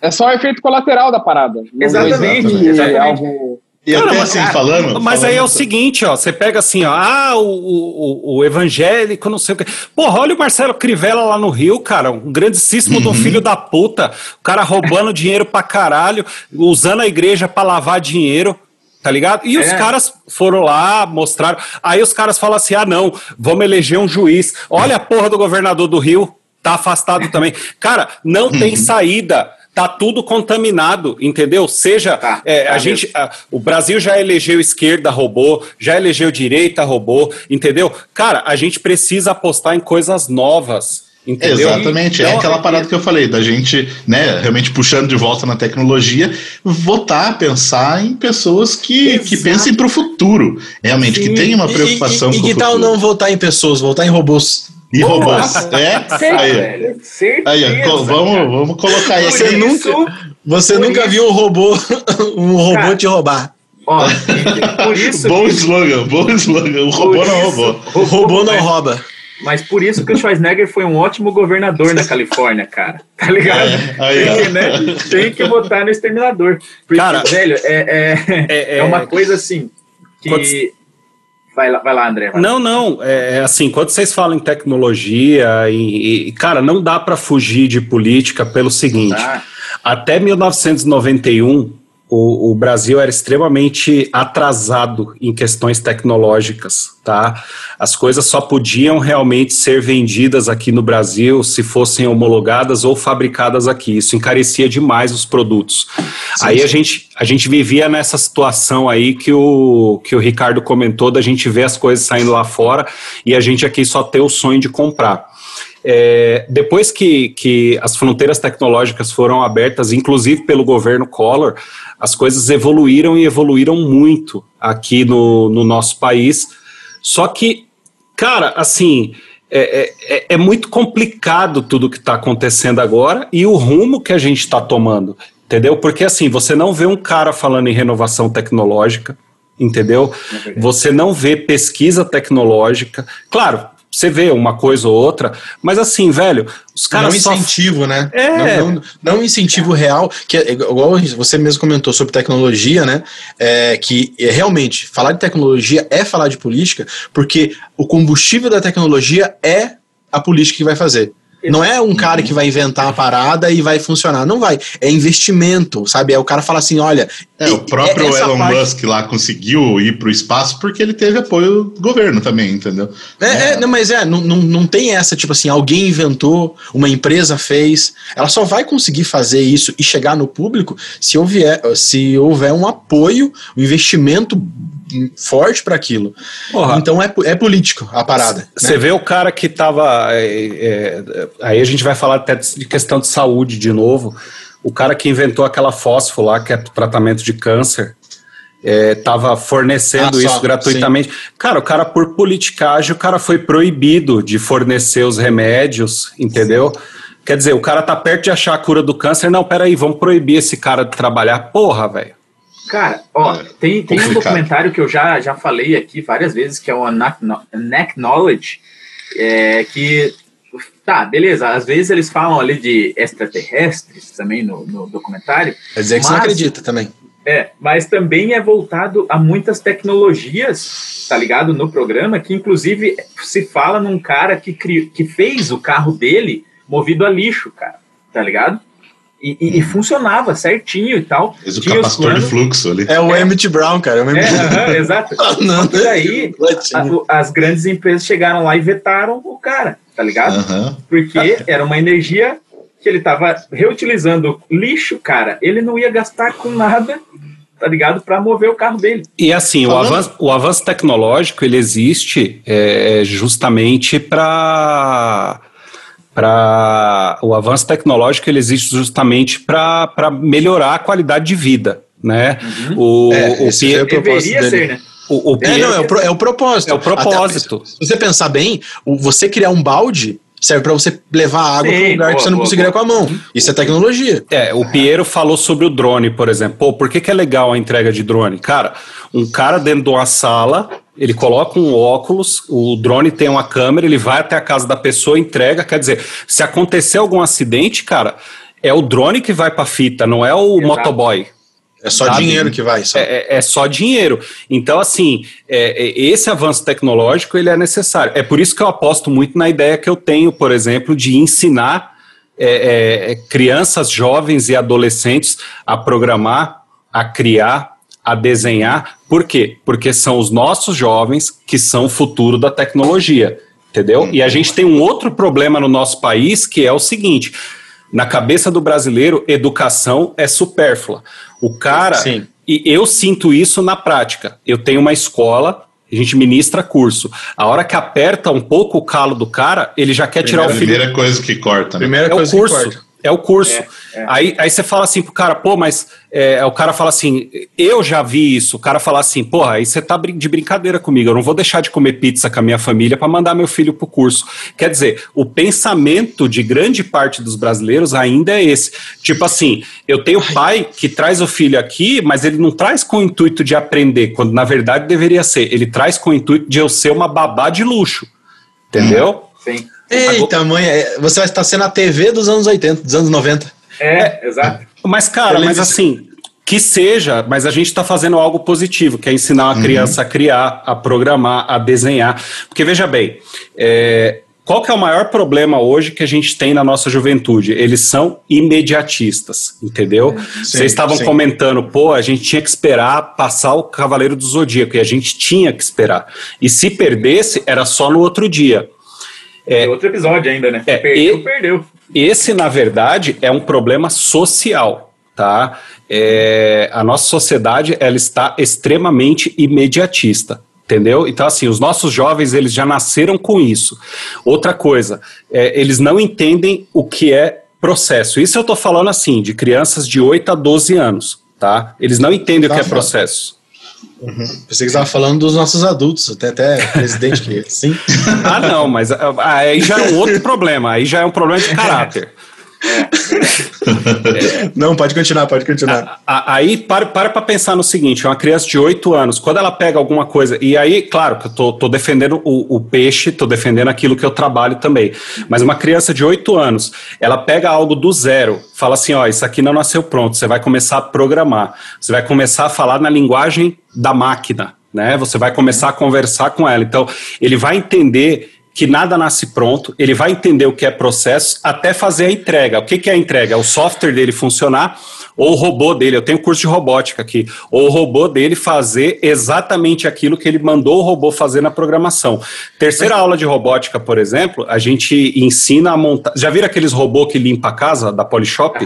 C: É só o efeito colateral da parada.
D: Exatamente. exatamente. Algo
B: e Cara, até assim, falando.
E: Mas
B: falando,
E: aí é o seguinte, ó. Você pega assim, ó. Ah, o, o, o, evangélico, não sei o quê. Porra, olha o Marcelo Crivella lá no Rio, cara. Um grandíssimo uhum. um filho da puta. O cara roubando (laughs) dinheiro pra caralho, usando a igreja pra lavar dinheiro. Tá ligado? E é. os caras foram lá, mostraram. Aí os caras falam assim: ah, não, vamos eleger um juiz. Olha a porra do governador do Rio, tá afastado (laughs) também. Cara, não tem uhum. saída tá tudo contaminado, entendeu? Seja tá, é, tá a gente, a, o Brasil já elegeu esquerda robô, já elegeu direita robô, entendeu? Cara, a gente precisa apostar em coisas novas. Entendeu?
B: Exatamente, é então, é aquela parada que eu falei, da gente, né, realmente puxando de volta na tecnologia, votar, pensar em pessoas que, que pensem para o futuro, realmente, Sim. que tenham uma preocupação
F: e, e, e, com e que tal não votar em pessoas, votar em robôs?
B: E robôs. (laughs) É? aí. aí vamos, vamos colocar aí.
F: Você nunca, você nunca isso. viu um robô, (laughs) um robô Cara, te roubar.
B: Ó, (laughs) por isso bom que... slogan, bom slogan. O robô não roubou.
F: O robô não rouba.
D: Mas por isso que o Schwarzenegger foi um ótimo governador na Califórnia, cara. Tá ligado? É, aí, Porque, né, tem que votar no exterminador. Porque, cara, velho, é, é, é, é, é uma coisa assim que. Vai lá, vai lá André. Vai.
E: Não, não. É, é assim, quando vocês falam em tecnologia, e, e cara, não dá para fugir de política pelo seguinte: tá. até 1991 o, o, Brasil era extremamente atrasado em questões tecnológicas, tá? As coisas só podiam realmente ser vendidas aqui no Brasil se fossem homologadas ou fabricadas aqui. Isso encarecia demais os produtos. Sim, aí sim. a gente a gente vivia nessa situação aí que o que o Ricardo comentou da gente ver as coisas saindo lá fora e a gente aqui só ter o sonho de comprar. É, depois que, que as fronteiras tecnológicas foram abertas, inclusive pelo governo Collor, as coisas evoluíram e evoluíram muito aqui no, no nosso país. Só que, cara, assim, é, é, é muito complicado tudo que está acontecendo agora e o rumo que a gente está tomando, entendeu? Porque, assim, você não vê um cara falando em renovação tecnológica, entendeu? É você não vê pesquisa tecnológica. Claro, você vê uma coisa ou outra, mas assim, velho, os caras.
F: Não incentivo,
E: só...
F: né?
E: É.
F: Não, não, não incentivo real, que é igual você mesmo comentou sobre tecnologia, né? É, que é, realmente falar de tecnologia é falar de política, porque o combustível da tecnologia é a política que vai fazer. Não é um cara que vai inventar a parada e vai funcionar. Não vai. É investimento, sabe? É o cara fala assim: olha.
B: É, o próprio Elon parte... Musk lá conseguiu ir para o espaço porque ele teve apoio do governo também, entendeu?
F: É, é. é não, mas é, não, não, não tem essa, tipo assim, alguém inventou, uma empresa fez. Ela só vai conseguir fazer isso e chegar no público se houver, se houver um apoio, um investimento forte para aquilo. Porra. Então é, é político a parada.
E: Você né? vê o cara que tava. É, é, aí a gente vai falar até de questão de saúde de novo. O cara que inventou aquela fósforo lá, que é tratamento de câncer, estava é, fornecendo ah, isso só, gratuitamente. Sim. Cara, o cara, por politicagem, o cara foi proibido de fornecer os remédios, entendeu? Sim. Quer dizer, o cara tá perto de achar a cura do câncer. Não, peraí, vamos proibir esse cara de trabalhar. Porra, velho.
D: Cara, ó, é, tem, tem um documentário que eu já, já falei aqui várias vezes, que é o Acknowledge, é, que, tá, beleza, às vezes eles falam ali de extraterrestres também no, no documentário.
F: Quer dizer que mas, você não acredita também.
D: É, mas também é voltado a muitas tecnologias, tá ligado, no programa, que inclusive se fala num cara que, cri, que fez o carro dele movido a lixo, cara, tá ligado? E, e, e, funcionava certinho e tal.
B: Fez o capacitor de fluxo ali.
F: É o é. Emmett Brown, cara. É,
D: é exato. (laughs) ah, não, Mas aí, a, as grandes empresas chegaram lá e vetaram o cara, tá ligado? Porque (laughs) era uma energia que ele tava reutilizando lixo, cara. Ele não ia gastar com nada tá ligado? Para mover o carro dele.
E: E assim, o avanço, o avanço tecnológico ele existe é, justamente para para o avanço tecnológico ele existe justamente para melhorar a qualidade de vida, né?
F: Uhum. O, é, o esse é o propósito dele. Ser, né? O, o é, não, é, o, é o propósito.
E: É o propósito.
F: Até, se você pensar bem, você criar um balde serve para você levar água para um lugar boa, que você não boa, conseguiria boa. com a mão. Isso é tecnologia.
E: É, o Piero falou sobre o drone, por exemplo. Pô, por que, que é legal a entrega de drone? Cara, um cara dentro de uma sala ele coloca um óculos, o drone tem uma câmera, ele vai até a casa da pessoa, entrega. Quer dizer, se acontecer algum acidente, cara, é o drone que vai para fita, não é o Exato. motoboy.
F: É só sabe? dinheiro que vai.
E: Só. É, é, é, só dinheiro. Então, assim, é, é, esse avanço tecnológico ele é necessário. É por isso que eu aposto muito na ideia que eu tenho, por exemplo, de ensinar é, crianças, jovens e adolescentes a programar, a criar, a desenhar. Por quê? Porque são os nossos jovens que são o futuro da tecnologia, entendeu? E a gente tem um outro problema no nosso país que é o seguinte: na cabeça do brasileiro, educação é supérflua. O cara. Sim. E eu sinto isso na prática. Eu tenho uma escola, a gente ministra curso. A hora que aperta um pouco o calo do cara, ele já quer
B: primeira,
E: tirar o filho.
B: Primeira coisa que corta. Né?
E: Primeira é coisa o curso. Que corta. É o curso. É, é. Aí, aí você fala assim pro cara, pô, mas é, o cara fala assim, eu já vi isso. O cara fala assim, porra, aí você tá de brincadeira comigo. Eu não vou deixar de comer pizza com a minha família para mandar meu filho pro curso. Quer dizer, o pensamento de grande parte dos brasileiros ainda é esse. Tipo assim, eu tenho pai que traz o filho aqui, mas ele não traz com o intuito de aprender, quando na verdade deveria ser. Ele traz com o intuito de eu ser uma babá de luxo. Entendeu?
D: Sim.
F: Eita, mãe, é, você vai estar sendo a TV dos anos 80, dos anos 90.
D: É, exato.
E: Mas, cara, mas assim, Que seja, mas a gente está fazendo algo positivo, que é ensinar a uhum. criança a criar, a programar, a desenhar. Porque veja bem, é, qual que é o maior problema hoje que a gente tem na nossa juventude? Eles são imediatistas, entendeu? Sim, Vocês estavam sim. comentando, pô, a gente tinha que esperar passar o Cavaleiro do Zodíaco, e a gente tinha que esperar. E se perdesse, era só no outro dia.
D: É, outro episódio ainda, né?
E: É, perdeu, e, perdeu. Esse, na verdade, é um problema social, tá? É, a nossa sociedade, ela está extremamente imediatista entendeu? Então, assim, os nossos jovens, eles já nasceram com isso. Outra coisa, é, eles não entendem o que é processo. Isso eu estou falando, assim, de crianças de 8 a 12 anos, tá? Eles não entendem tá o que é processo.
F: Uhum. Pensei que você estava falando dos nossos adultos, tem até presidente que (laughs) sim.
E: ah, não, mas ah, aí já é um outro problema, aí já é um problema de caráter. (laughs)
F: Não, pode continuar, pode continuar.
E: Aí para para pra pensar no seguinte: uma criança de 8 anos, quando ela pega alguma coisa, e aí, claro que eu tô, tô defendendo o, o, peixe, tô defendendo aquilo que eu trabalho também. Mas uma criança de 8 anos, ela pega algo do zero, fala assim: ó, isso aqui não nasceu pronto, você vai começar a programar, você vai começar a falar na linguagem da máquina. Né? Você vai começar a conversar com ela. Então, ele vai entender que nada nasce pronto, ele vai entender o que é processo até fazer a entrega. O que, que é a entrega? É o software dele funcionar ou o robô dele. Eu tenho curso de robótica aqui. Ou o robô dele fazer exatamente aquilo que ele mandou o robô fazer na programação. Terceira aula de robótica, por exemplo, a gente ensina a montar. Já viram aqueles robôs que limpa a casa da Polishop?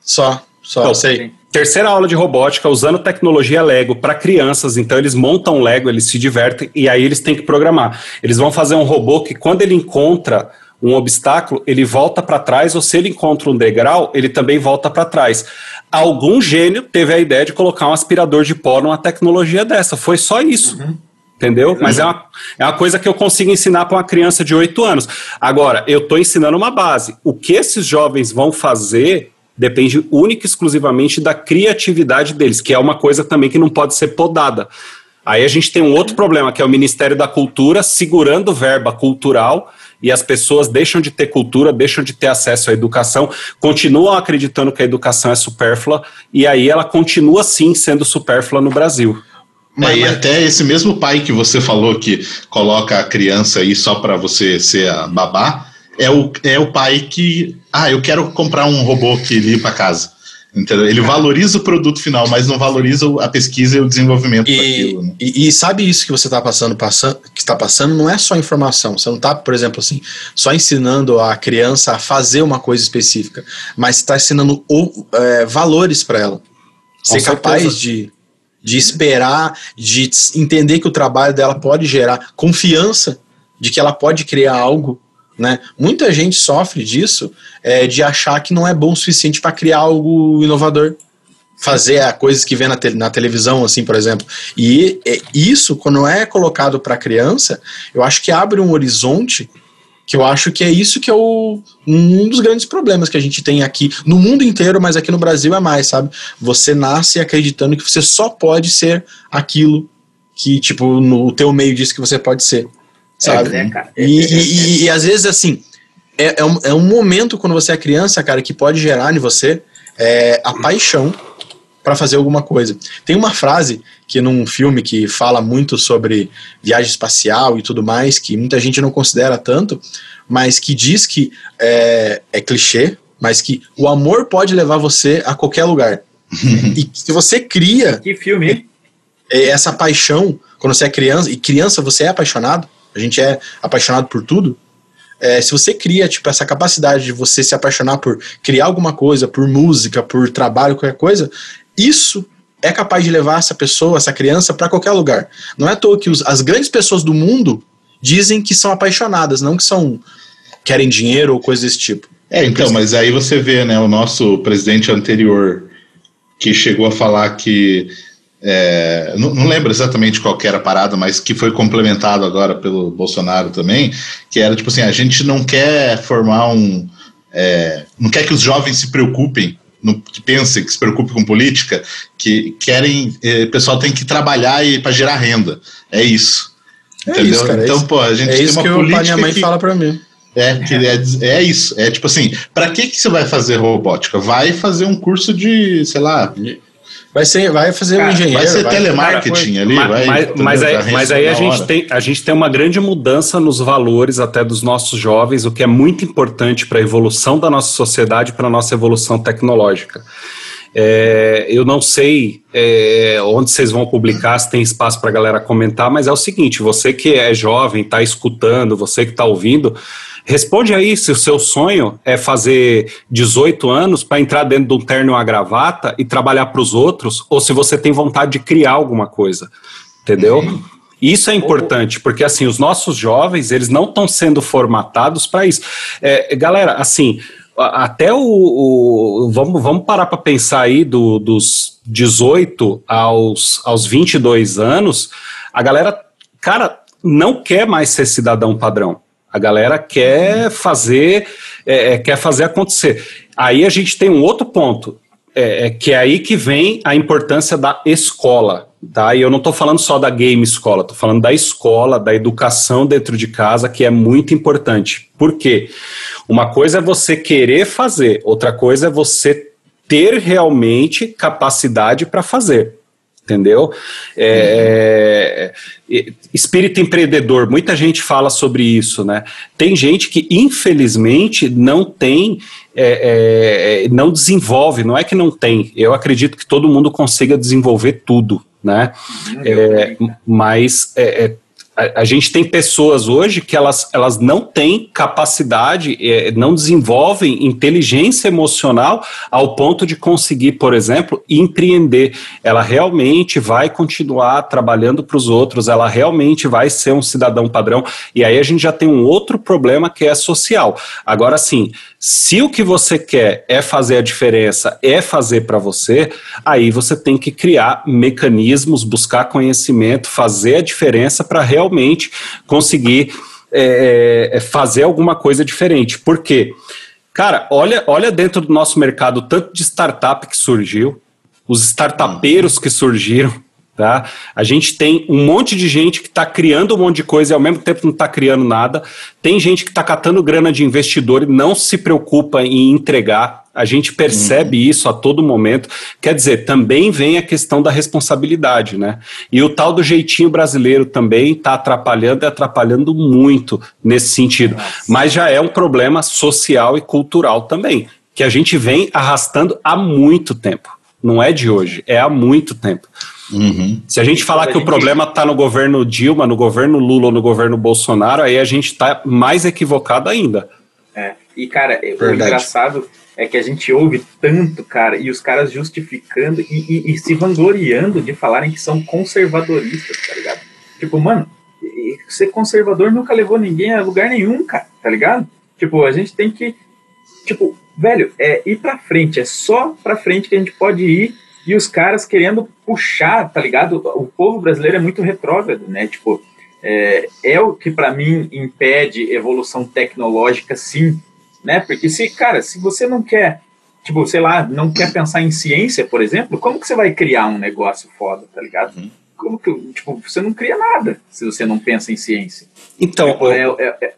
F: Só, só, então, sei.
E: Terceira aula de robótica usando tecnologia Lego para crianças. Então eles montam Lego, eles se divertem e aí eles têm que programar. Eles vão fazer um robô que quando ele encontra um obstáculo, ele volta para trás, ou se ele encontra um degrau, ele também volta para trás. Algum gênio teve a ideia de colocar um aspirador de pó numa tecnologia dessa. Foi só isso. Uhum. Entendeu? Uhum. Mas é uma, é uma coisa que eu consigo ensinar para uma criança de 8 anos. Agora, eu estou ensinando uma base. O que esses jovens vão fazer depende única e exclusivamente da criatividade deles, que é uma coisa também que não pode ser podada. Aí a gente tem um outro problema, que é o Ministério da Cultura segurando verba cultural e as pessoas deixam de ter cultura, deixam de ter acesso à educação, continuam acreditando que a educação é supérflua e aí ela continua sim sendo supérflua no Brasil.
B: Mas, é, e até esse mesmo pai que você falou que coloca a criança aí só para você ser a babá, é o, é o pai que, ah, eu quero comprar um robô que limpa a casa. Entendeu? Ele valoriza o produto final, mas não valoriza a pesquisa e o desenvolvimento
F: e, daquilo. Né? E, e, sabe isso que você está passando, passando, que está passando, não é só informação. Você não está, por exemplo, assim, só ensinando a criança a fazer uma coisa específica, mas está ensinando o, é, valores para ela. Ser capaz de, de esperar, de entender que o trabalho dela pode gerar confiança de que ela pode criar algo né? Muita gente sofre disso, é, de achar que não é bom o suficiente para criar algo inovador. Fazer coisas que vê na, te na televisão, assim, por exemplo. E é, isso, quando é colocado para criança, eu acho que abre um horizonte que eu acho que é isso que é o, um dos grandes problemas que a gente tem aqui no mundo inteiro, mas aqui no Brasil é mais, sabe? Você nasce acreditando que você só pode ser aquilo que, tipo, no teu meio diz que você pode ser sabe? É, né, e, e, e, e, às vezes, assim, é, é, um, é um momento quando você é criança, cara, que pode gerar em você é, a paixão para fazer alguma coisa. Tem uma frase que num filme que fala muito sobre viagem espacial e tudo mais, que muita gente não considera tanto, mas que diz que é, é clichê, mas que o amor pode levar você a qualquer lugar. e se você cria.
D: Que filme?
F: É, essa paixão, quando você é criança, e criança você é apaixonado, a gente é apaixonado por tudo. É, se você cria tipo essa capacidade de você se apaixonar por criar alguma coisa, por música, por trabalho, qualquer coisa, isso é capaz de levar essa pessoa, essa criança para qualquer lugar. Não é à toa que os, as grandes pessoas do mundo dizem que são apaixonadas, não que são querem dinheiro ou coisa desse tipo.
B: É, então, mas aí você vê, né, o nosso presidente anterior que chegou a falar que é, não, não, lembro exatamente qual era a parada, mas que foi complementado agora pelo Bolsonaro também, que era tipo assim, a gente não quer formar um. É, não quer que os jovens se preocupem, no, que pensem, que se preocupem com política, que querem. É, o pessoal tem que trabalhar e para gerar renda. É isso.
F: É entendeu? Isso, cara, é então, pô, a gente é tem uma que política. minha mãe que, fala para mim.
B: É, que é, é isso. É tipo assim, para que, que você vai fazer robótica? Vai fazer um curso de, sei lá,
F: Vai, ser, vai fazer cara, um engenheiro.
B: Vai ser vai, telemarketing vai, ali,
E: mas,
B: vai.
E: Mas, mas aí, mas aí a, gente tem, a gente tem uma grande mudança nos valores até dos nossos jovens, o que é muito importante para a evolução da nossa sociedade, para a nossa evolução tecnológica. É, eu não sei é, onde vocês vão publicar, se tem espaço para a galera comentar, mas é o seguinte: você que é jovem, está escutando, você que está ouvindo, responde aí se o seu sonho é fazer 18 anos para entrar dentro de um terno e uma gravata e trabalhar para os outros, ou se você tem vontade de criar alguma coisa, entendeu? Uhum. Isso é importante, porque assim, os nossos jovens, eles não estão sendo formatados para isso. É, galera, assim, até o, o, vamos, vamos parar para pensar aí do, dos 18 aos, aos 22 anos, a galera, cara, não quer mais ser cidadão padrão. A galera quer fazer, é, é, quer fazer acontecer. Aí a gente tem um outro ponto, é, é que é aí que vem a importância da escola, tá? E eu não estou falando só da game escola, estou falando da escola, da educação dentro de casa, que é muito importante. Por quê? Uma coisa é você querer fazer, outra coisa é você ter realmente capacidade para fazer. Entendeu? É, é, espírito empreendedor, muita gente fala sobre isso, né? Tem gente que, infelizmente, não tem, é, é não desenvolve, não é que não tem. Eu acredito que todo mundo consiga desenvolver tudo, né? Uhum. É, mas é, é a, a, gente tem pessoas hoje que elas, elas não têm capacidade, é, não desenvolvem inteligência emocional ao ponto de conseguir, por exemplo, empreender. Ela realmente vai continuar trabalhando para os outros, ela realmente vai ser um cidadão padrão. E aí a gente já tem um outro problema que é social. Agora sim, se o que você quer é fazer a diferença, é fazer para você, aí você tem que criar mecanismos, buscar conhecimento, fazer a diferença para realmente realmente conseguir é, é, fazer alguma coisa diferente. Por quê? Cara, olha, olha dentro do nosso mercado tanto de startup que surgiu, os startupeiros que surgiram, tá? A gente tem um monte de gente que está criando um monte de coisa e ao mesmo tempo não está criando nada. Tem gente que está catando grana de investidor e não se preocupa em entregar. A gente percebe uhum. isso a todo momento. Quer dizer, também vem a questão da responsabilidade, né? E o tal do jeitinho brasileiro também está atrapalhando e atrapalhando muito nesse sentido. Nossa. Mas já é um problema social e cultural também, que a gente vem arrastando há muito tempo. Não é de hoje, é há muito tempo. Uhum. Se a gente falar que o problema está no governo Dilma, no governo Lula ou no governo Bolsonaro, aí a gente está mais equivocado ainda.
D: É. E, cara, Verdade. o engraçado é que a gente ouve tanto, cara, e os caras justificando e, e, e se vangloriando de falarem que são conservadoristas, tá ligado? Tipo, mano, ser conservador nunca levou ninguém a lugar nenhum, cara, tá ligado? Tipo, a gente tem que, tipo, velho, é ir pra frente, é só pra frente que a gente pode ir e os caras querendo puxar, tá ligado? O povo brasileiro é muito retrógrado, né? Tipo, é, é o que para mim impede evolução tecnológica, sim, né? Porque se, cara, se você não quer, tipo, sei lá, não quer pensar em ciência, por exemplo, como que você vai criar um negócio foda, tá ligado? Uhum. Como que, tipo, você não cria nada se você não pensa em ciência.
E: Então,
D: tipo, é, é, é,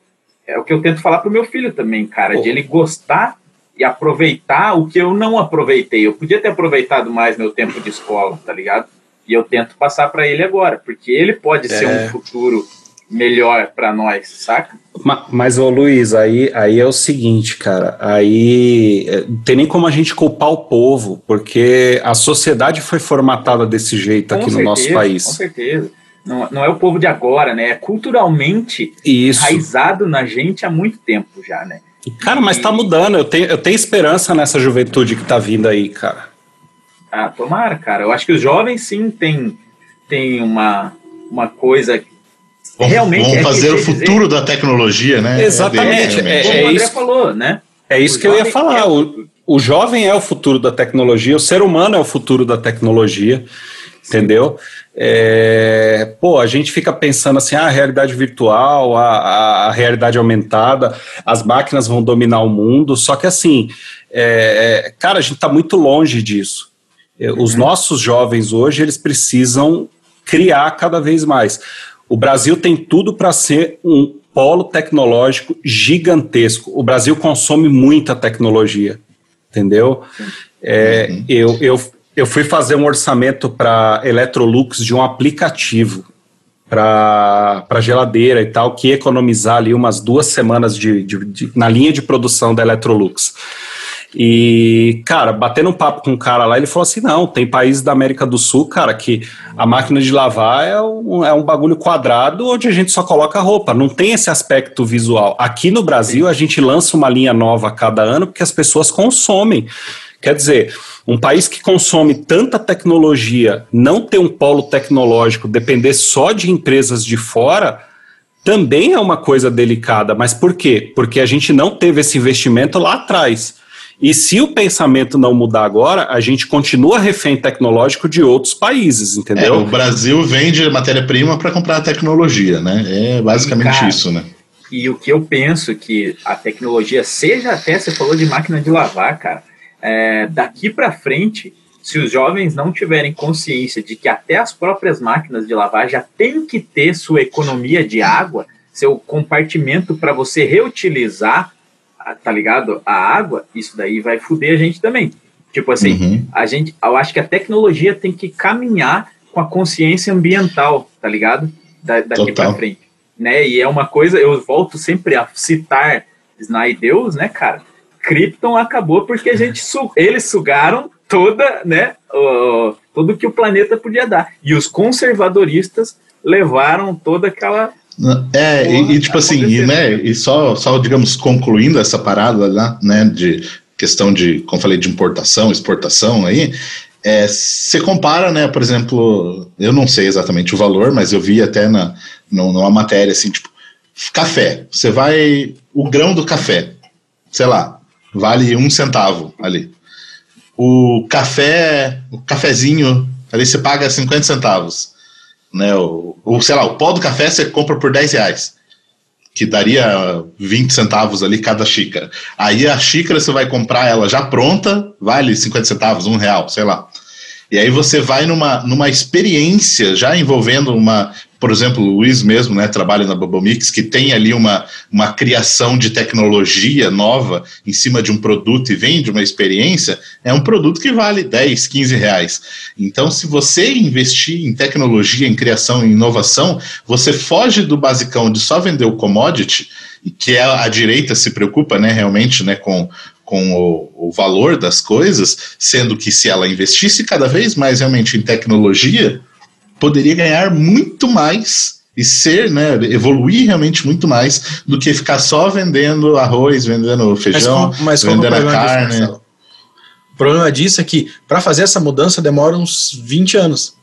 D: é, o que eu tento falar pro meu filho também, cara, oh. de ele gostar e aproveitar o que eu não aproveitei. Eu podia ter aproveitado mais meu tempo de escola, tá ligado? E eu tento passar para ele agora, porque ele pode ser um é. futuro melhor para nós, saca?
E: Mas, mas ô Luiz, aí, aí é o seguinte, cara, aí é, não tem nem como a gente culpar o povo, porque a sociedade foi formatada desse jeito com aqui certeza, no nosso país.
D: Com certeza. Não, não é o povo de agora, né? É culturalmente
E: Isso.
D: enraizado na gente há muito tempo já, né?
E: Cara, mas tá mudando. Eu tenho, eu tenho esperança nessa juventude que tá vindo aí, cara.
D: Ah, tomara, cara. Eu acho que os jovens sim têm tem uma, uma coisa
B: realmente vamos é fazer o (laughs) futuro dizer. da tecnologia, né?
E: Exatamente. É,
D: é, é, o isso, falou, né?
E: É isso o que eu ia falar. É o, o jovem é o futuro da tecnologia, o ser humano é o futuro da tecnologia, Sim. entendeu? É, pô, a gente fica pensando assim, ah, a realidade virtual, a, a, a, realidade aumentada, as máquinas vão dominar o mundo, só que assim, é, é cara, a gente está muito longe disso. Uhum. Os nossos jovens hoje, eles precisam criar cada vez mais. O Brasil tem tudo para ser um polo tecnológico gigantesco. O Brasil consome muita tecnologia, entendeu? É, uhum. eu, eu, eu fui fazer um orçamento para Electrolux de um aplicativo para geladeira e tal, que economizar ali umas duas semanas de, de, de, na linha de produção da Electrolux. E, cara, batendo um papo com um cara lá, ele falou assim: não, tem países da América do Sul, cara, que a máquina de lavar é um, é um bagulho quadrado onde a gente só coloca roupa, não tem esse aspecto visual. Aqui no Brasil, a gente lança uma linha nova a cada ano porque as pessoas consomem. Quer dizer, um país que consome tanta tecnologia, não ter um polo tecnológico, depender só de empresas de fora, também é uma coisa delicada. Mas por quê? Porque a gente não teve esse investimento lá atrás. E se o pensamento não mudar agora, a gente continua refém tecnológico de outros países, entendeu? É,
B: o Brasil vende matéria-prima para comprar tecnologia, né? É basicamente Cara, isso, né?
D: E o que eu penso que a tecnologia, seja até, você falou de máquina de lavar, cara, é, daqui para frente, se os jovens não tiverem consciência de que até as próprias máquinas de lavar já têm que ter sua economia de água, seu compartimento para você reutilizar tá ligado? A água, isso daí vai fuder a gente também. Tipo assim, uhum. a gente, eu acho que a tecnologia tem que caminhar com a consciência ambiental, tá ligado? Da, daqui para frente, né? E é uma coisa, eu volto sempre a citar Deus, né, cara? Krypton acabou porque a gente su eles sugaram toda, né, o, tudo que o planeta podia dar. E os conservadoristas levaram toda aquela
B: é, e, e, tipo assim, e, né, e só, só, digamos, concluindo essa parada lá, né, de questão de, como falei, de importação, exportação aí, é, você compara, né, por exemplo, eu não sei exatamente o valor, mas eu vi até na, numa matéria, assim, tipo, café, você vai, o grão do café, sei lá, vale um centavo ali. O café, o cafezinho, ali você paga 50 centavos né? O, o, sei lá, o pó do café você compra por 10 reais, que daria 20 centavos ali cada xícara. Aí a xícara você vai comprar ela já pronta, vale 50 centavos, um real, sei lá. E aí você vai numa, numa experiência já envolvendo uma, por exemplo, o Luiz mesmo, né, trabalha na Bubble que tem ali uma, uma criação de tecnologia nova em cima de um produto e vende uma experiência, é um produto que vale 10, 15 reais. Então, se você investir em tecnologia, em criação, em inovação, você foge do basicão de só vender o commodity, que é a direita se preocupa, né, realmente, né, com, com o, o valor das coisas, sendo que se ela investisse cada vez mais realmente em tecnologia, poderia ganhar muito mais e ser, né, evoluir realmente muito mais do que ficar só vendendo arroz, vendendo feijão, mas, mas vendendo a carne. Disso,
F: o problema disso é que para fazer essa mudança demora uns 20 anos.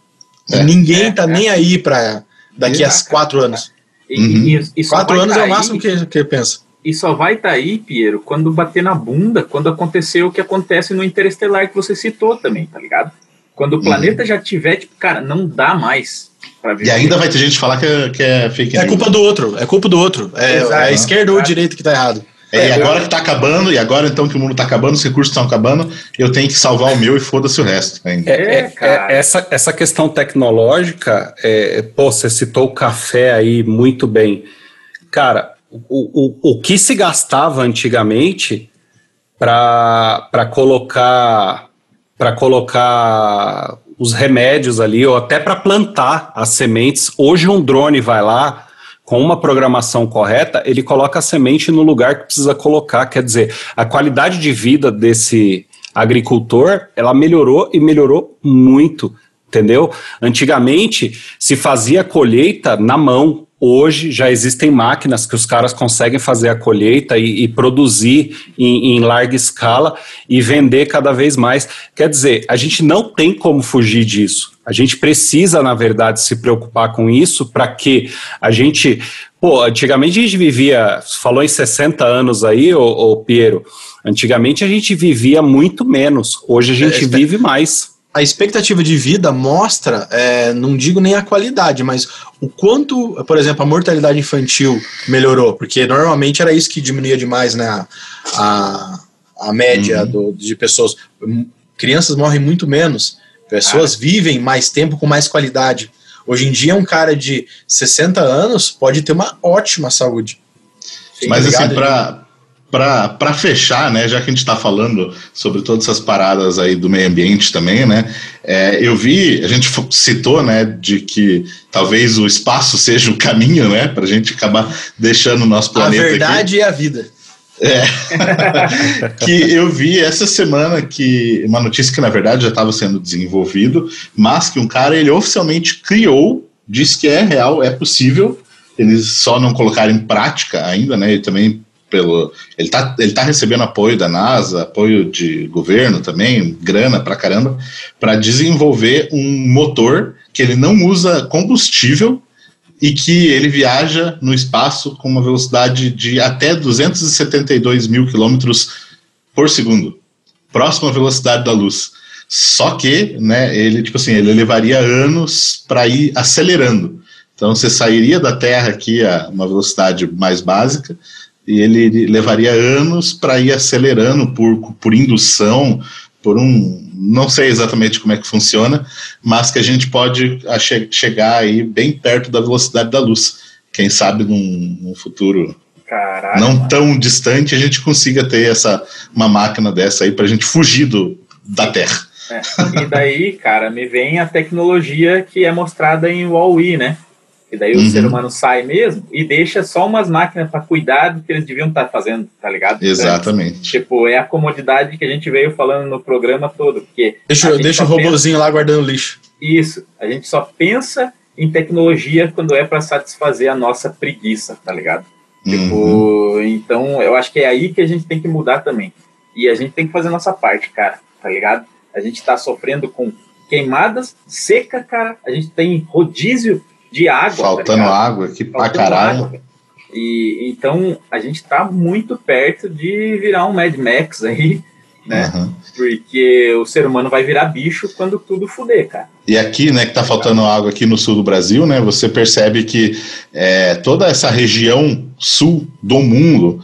F: É. Ninguém é, tá é. nem aí para daqui a quatro anos. E, uhum. e, e quatro anos tá é o máximo que, que pensa.
D: E só vai estar tá aí, Piero, quando bater na bunda, quando acontecer o que acontece no Interestelar que você citou também, tá ligado? Quando o planeta uhum. já tiver, tipo, cara, não dá mais.
B: E ainda vai ter gente falar que é, que é fake
F: news. É culpa do outro, é culpa do outro. É, é a esquerda ou a direita que tá errado.
B: É, e agora que tá acabando, e agora então que o mundo tá acabando, os recursos estão acabando, eu tenho que salvar o meu e foda-se o resto. Ainda.
E: É, é, é essa, essa questão tecnológica, é, pô, você citou o café aí muito bem. Cara, o, o, o que se gastava antigamente para colocar para colocar os remédios ali, ou até para plantar as sementes. Hoje um drone vai lá, com uma programação correta, ele coloca a semente no lugar que precisa colocar. Quer dizer, a qualidade de vida desse agricultor, ela melhorou e melhorou muito, entendeu? Antigamente se fazia colheita na mão, Hoje já existem máquinas que os caras conseguem fazer a colheita e, e produzir em, em, larga escala e vender cada vez mais. Quer dizer, a gente não tem como fugir disso. A gente precisa, na verdade, se preocupar com isso para que a gente. Pô, antigamente a gente vivia, falou em 60 anos aí, ô, ô Piero. Antigamente a gente vivia muito menos. Hoje a gente é, vive mais
F: a expectativa de vida mostra, é, não digo nem a qualidade, mas o quanto, por exemplo, a mortalidade infantil melhorou, porque normalmente era isso que diminuía demais né, a, a média uhum. do, de pessoas. Crianças morrem muito menos, pessoas ah. vivem mais tempo com mais qualidade. Hoje em dia, um cara de 60 anos pode ter uma ótima saúde.
B: Mas assim, para para fechar, né, já que a gente está falando sobre todas essas paradas aí do meio ambiente também, né, é, eu vi, a gente citou, né, de que talvez o espaço (laughs) seja o caminho, né, para a gente acabar deixando o nosso planeta.
F: A verdade
B: aqui.
F: é a vida.
B: É. (laughs) que eu vi essa semana que uma notícia que na verdade já estava sendo desenvolvido, mas que um cara ele oficialmente criou, disse que é real, é possível. Eles só não colocaram em prática ainda, né? E também pelo ele tá, ele tá recebendo apoio da NASA, apoio de governo também, grana pra caramba, para desenvolver um motor que ele não usa combustível e que ele viaja no espaço com uma velocidade de até 272 mil quilômetros por segundo, próxima velocidade da luz. Só que, né, ele tipo assim, ele levaria anos para ir acelerando. Então você sairia da Terra aqui a uma velocidade mais básica, e ele levaria anos para ir acelerando por, por indução, por um. Não sei exatamente como é que funciona, mas que a gente pode che chegar aí bem perto da velocidade da luz. Quem sabe num, num futuro
D: Caralho,
B: não tão distante a gente consiga ter essa uma máquina dessa aí para a gente fugir do, da Terra.
D: É. E daí, cara, me vem a tecnologia que é mostrada em Wall-E, né? E daí uhum. o ser humano sai mesmo e deixa só umas máquinas para cuidar do que eles deviam estar tá fazendo, tá ligado?
B: Exatamente.
D: tipo, é a comodidade que a gente veio falando no programa todo. Porque
F: deixa deixa o robozinho pensa... lá guardando lixo.
D: Isso. A gente só pensa em tecnologia quando é para satisfazer a nossa preguiça, tá ligado? Tipo, uhum. então eu acho que é aí que a gente tem que mudar também. E a gente tem que fazer a nossa parte, cara, tá ligado? A gente tá sofrendo com queimadas, seca, cara. A gente tem rodízio de água.
B: Tá Faltando tá água aqui pra caralho. Água.
D: E então a gente tá muito perto de virar um Mad Max aí, né? Uhum. Porque o ser humano vai virar bicho quando tudo fuder, cara.
B: E aqui, né, que tá faltando água aqui no sul do Brasil, né? Você percebe que é, toda essa região sul do mundo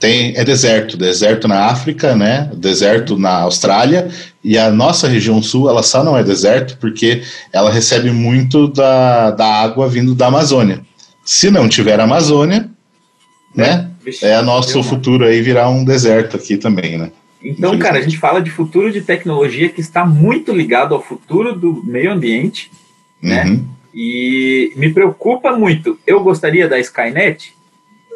B: tem é deserto, deserto na África, né? Deserto na Austrália e a nossa região sul ela só não é deserto porque ela recebe muito da, da água vindo da Amazônia. Se não tiver Amazônia, né? É nosso futuro aí virar um deserto aqui também, né?
D: Então, cara, a gente fala de futuro de tecnologia que está muito ligado ao futuro do meio ambiente, né? Uhum. E me preocupa muito. Eu gostaria da Skynet?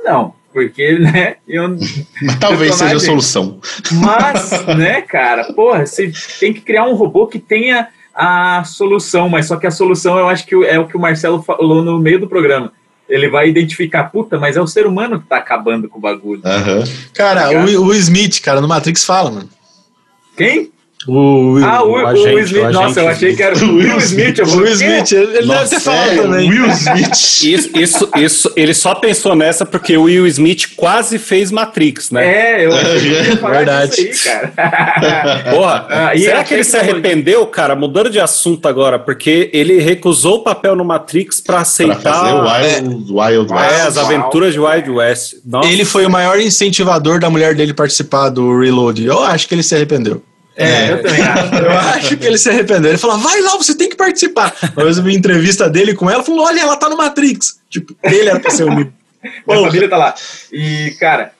D: Não porque, né, eu...
B: Mas talvez seja a solução.
D: Mas, né, cara, porra, você tem que criar um robô que tenha a solução, mas só que a solução eu acho que é o que o Marcelo falou no meio do programa. Ele vai identificar, puta, mas é o ser humano que tá acabando com o bagulho.
B: Uhum.
F: Cara, tá o, o Smith, cara, no Matrix fala, mano.
D: Quem?
F: O,
D: ah, o, o, agente, o Smith. O nossa, eu achei que era o Will Smith.
F: O Will Smith, ele
B: nossa, deve ter falado é, também.
F: Will Smith.
E: isso, isso, isso, ele só pensou nessa porque o Will Smith quase fez Matrix, né?
D: É, eu achei que
F: Verdade.
D: Aí, cara. (laughs)
E: Porra, ah, será que ele se arrependeu, cara? Mudando de assunto agora, porque ele recusou o papel no Matrix para aceitar. Pra
B: fazer o Wild, é, Wild West.
E: É, as aventuras de Wild West.
F: Nossa. Ele foi o maior incentivador da mulher dele participar do Reload. Eu acho que ele se arrependeu.
D: É, eu também acho.
F: Eu (laughs) acho que ele se arrependeu. Ele falou: vai lá, você tem que participar. Uma eu vi entrevista dele com ela, falou: olha, ela tá no Matrix. Tipo, ele era pra ser o (laughs) Minha
D: família tá lá. E, cara,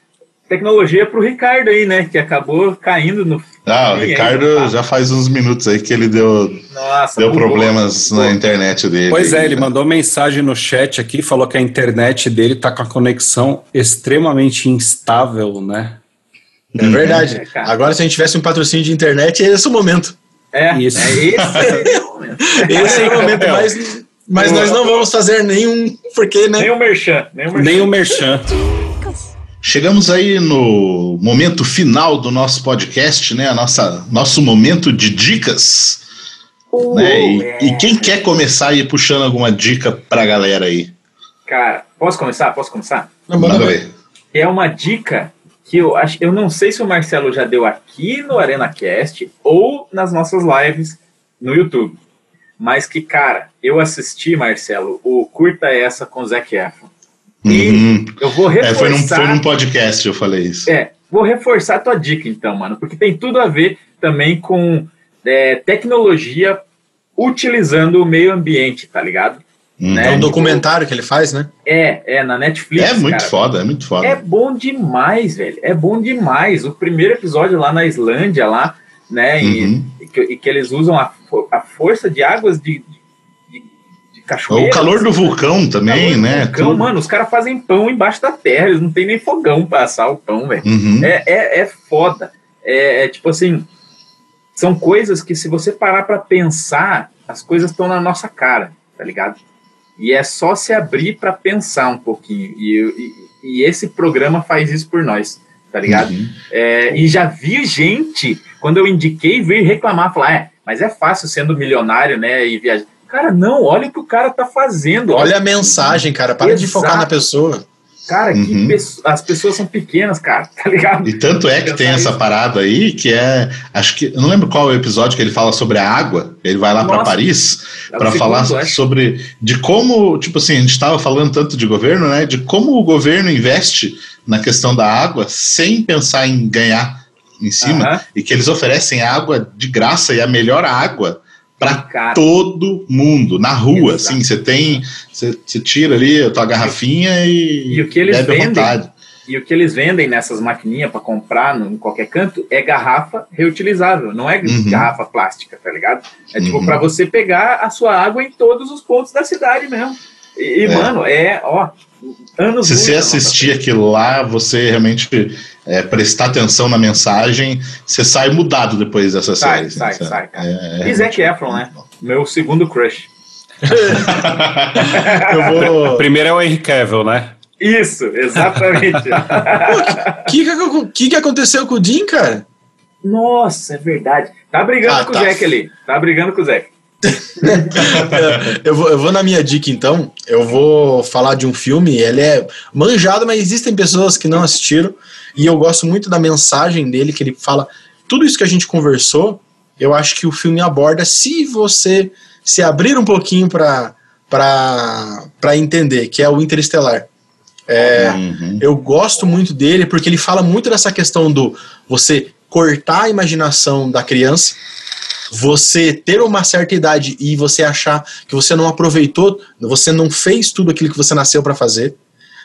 D: tecnologia pro Ricardo aí, né? Que acabou caindo no.
B: Ah, o Ricardo aí, tá? já faz uns minutos aí que ele deu, Nossa, deu problemas na internet dele.
E: Pois é, ele mandou mensagem no chat aqui, falou que a internet dele tá com a conexão extremamente instável, né?
F: É verdade. É, Agora, se a gente tivesse um patrocínio de internet, é esse o momento.
D: É, Isso. é (laughs) esse é o momento. esse
F: é o momento, mas, mas nós não vamos fazer nenhum, porque, né?
D: Nem o merchan. Nem o
E: merchan. Nem o merchan.
B: Chegamos aí no momento final do nosso podcast, né? A nossa, nosso momento de dicas. Uh, né? E, é. e, quem quer começar aí puxando alguma dica pra galera aí?
D: Cara, posso começar? Posso começar?
B: Não, manda ver.
D: É uma dica que eu acho, eu não sei se o Marcelo já deu aqui no ArenaCast ou nas nossas lives no YouTube. Mas que, cara, eu assisti, Marcelo, o Curta Essa com o Zac Efron. E uhum. eu vou reforçar... É,
B: foi, num, foi num podcast eu falei isso.
D: É, vou reforçar a tua dica então, mano, porque tem tudo a ver também com é, tecnologia utilizando o meio ambiente, tá ligado?
F: Hum. Né? É um documentário que ele faz, né?
D: É, é, na Netflix.
B: É muito cara. foda, é muito foda.
D: É bom demais, velho. É bom demais. O primeiro episódio lá na Islândia, lá, né? Uhum. E, que, e, que, eles usam a, a força de águas de, de, de cachoeira.
B: O calor do vulcão também, né?
D: Vulcão, Tudo. mano, os caras fazem pão embaixo da terra, eles não tem nem fogão pra assar o pão, velho. Uhum. É, é, é foda. É, é tipo assim, são coisas que se você parar para pensar, as coisas estão na nossa cara, tá ligado? E é só se abrir para pensar um pouquinho. E, e, e, esse programa faz isso por nós, tá ligado? Uhum. É, e já vi gente, quando eu indiquei, vir reclamar, falar, é, mas é fácil sendo milionário, né, e viajar. Cara, não, olha o que o cara tá fazendo.
F: Olha, olha a mensagem, cara, para Exato. de focar na pessoa.
D: Cara, uhum. as pessoas são pequenas, cara, (laughs) tá ligado?
B: E tanto é que tem essa parada aí que é. Acho que. Eu não lembro qual é o episódio que ele fala sobre a água. Ele vai lá para Paris é para falar segundo, sobre. De como. Tipo assim, a gente estava falando tanto de governo, né? De como o governo investe na questão da água sem pensar em ganhar em cima. Uhum. E que eles oferecem água de graça e a melhor água para todo mundo, na rua, Exato. assim, você tem, você, tira ali a tua garrafinha e,
D: e o que eles vendem, E o que eles vendem nessas maquininhas para comprar no, em qualquer canto é garrafa reutilizável, não é uhum. garrafa plástica, tá ligado? É tipo uhum. para você pegar a sua água em todos os pontos da cidade mesmo. E, é. mano, é, ó,
B: anos Se você assistir aquilo lá, você realmente é, prestar atenção na mensagem, você sai mudado depois dessa
D: sai,
B: série.
D: Sai, assim, sai, sai. É, e Zac Efron, né? Meu segundo crush. (laughs)
E: vou... Primeiro é o Henry Cavill, né?
D: Isso, exatamente. (laughs)
F: O que, que, que, que aconteceu com o Jim, cara?
D: Nossa, é verdade. Tá brigando ah, com tá. o Zac ali. Tá brigando com o Zac. (laughs)
F: eu, vou, eu vou na minha dica então. Eu vou falar de um filme. Ele é manjado, mas existem pessoas que não assistiram. E eu gosto muito da mensagem dele, que ele fala tudo isso que a gente conversou. Eu acho que o filme aborda se você se abrir um pouquinho para entender, que é o Interestelar. É, uhum. Eu gosto muito dele porque ele fala muito dessa questão do você cortar a imaginação da criança você ter uma certa idade e você achar que você não aproveitou, você não fez tudo aquilo que você nasceu para fazer,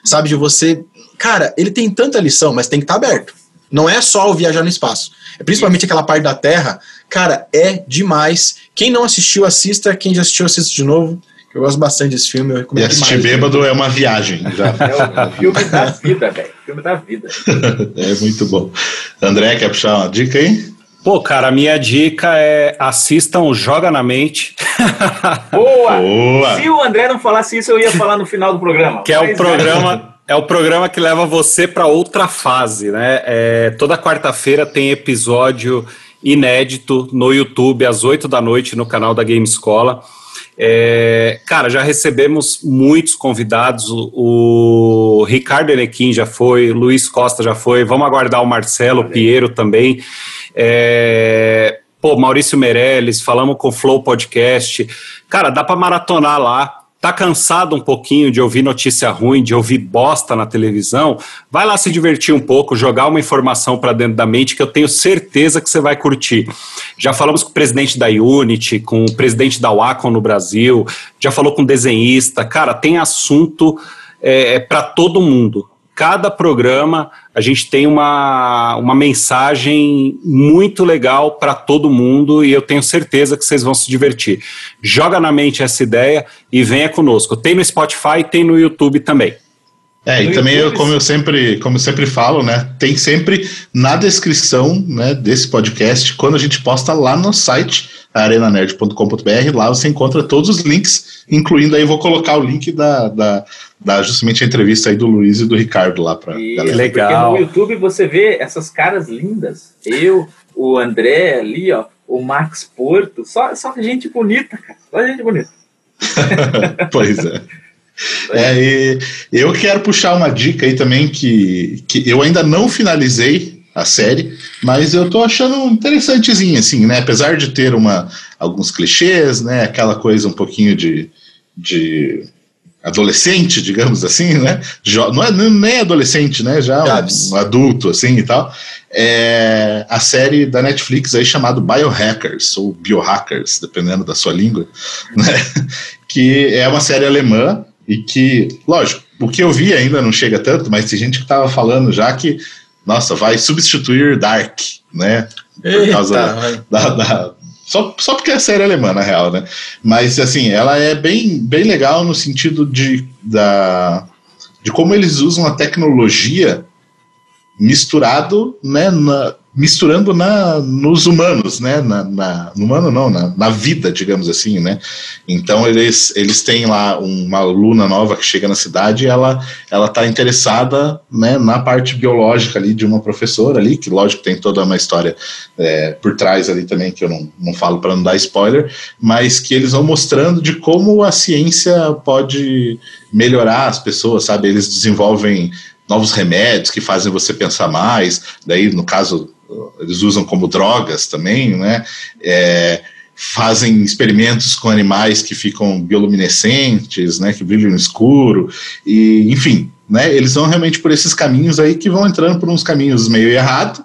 F: sabe? De você. Cara, ele tem tanta lição, mas tem que estar tá aberto. Não é só o viajar no espaço. É principalmente aquela parte da Terra, cara, é demais. Quem não assistiu, assista. Quem já assistiu, assista de novo. Eu gosto bastante desse filme. Eu
B: recomendo e assistir demais, bêbado é uma viagem. Já.
D: É o filme da vida, velho. Filme da vida. (laughs)
B: é muito bom. André, quer puxar uma dica aí?
E: Pô, cara, a minha dica é assistam Joga na Mente. (laughs)
D: Boa! Boa! Se o André não falasse isso, eu ia falar no final do programa.
E: Que é o programa. É o programa que leva você para outra fase, né? É, toda quarta-feira tem episódio inédito no YouTube às 8 da noite no canal da Game Escola. É, cara, já recebemos muitos convidados. O, o Ricardo Enequim já foi, Luiz Costa já foi. Vamos aguardar o Marcelo Piero também. É, pô, Maurício Meirelles, falamos com o Flow Podcast. Cara, dá para maratonar lá. Tá cansado um pouquinho de ouvir notícia ruim, de ouvir bosta na televisão? Vai lá se divertir um pouco, jogar uma informação para dentro da mente que eu tenho certeza que você vai curtir. Já falamos com o presidente da Unity, com o presidente da Wacom no Brasil, já falou com desenhista. Cara, tem assunto é, é para todo mundo cada programa a gente tem uma, uma mensagem muito legal para todo mundo e eu tenho certeza que vocês vão se divertir. Joga na mente essa ideia e venha conosco. Tem no Spotify, tem no YouTube também.
B: É, e também, eu, como eu sempre, como eu sempre falo, né, tem sempre na descrição, né, desse podcast, quando a gente posta lá no site arenanerd.com.br, lá você encontra todos os links, incluindo aí, vou colocar o link da, da, da justamente a entrevista aí do Luiz e do Ricardo lá para
D: galera. Legal. Porque no YouTube você vê essas caras lindas, eu, o André ali, ó, o Max Porto, só, só gente bonita, cara, só gente bonita. (laughs)
B: pois é. É, e eu quero puxar uma dica aí também que, que eu ainda não finalizei a série, mas eu tô achando interessantezinha, assim, né? Apesar de ter uma, alguns clichês, né? Aquela coisa um pouquinho de, de adolescente, digamos assim, né? Jo não é nem adolescente, né? Já um, um, adulto, assim e tal. É a série da Netflix aí chamada Biohackers, ou Biohackers, dependendo da sua língua, (laughs) né? que é uma série alemã e que, lógico, o que eu vi ainda não chega tanto, mas tem gente que tava falando já que, nossa, vai substituir Dark, né? Por
F: Eita,
B: causa da, da- só, só porque é série alemã, na real, né? Mas, assim, ela é bem, bem legal no sentido de, da, de como eles usam a tecnologia misturado, né, na- misturando na, nos humanos, né, na, na- no humano não, na, na vida, digamos assim, né, então eles, eles têm lá uma aluna nova que chega na cidade e ela ela está interessada, né, na parte biológica ali de uma professora ali, que lógico tem toda uma história é, por trás ali também, que eu não, não falo para não dar spoiler, mas que eles vão mostrando de como a ciência pode melhorar as pessoas, sabe, eles desenvolvem novos remédios que fazem você pensar mais, daí no caso eles usam como drogas também, né? É, fazem experimentos com animais que ficam bioluminescentes, né? Que brilham no escuro e, enfim, né? Eles vão realmente por esses caminhos aí que vão entrando por uns caminhos meio errado,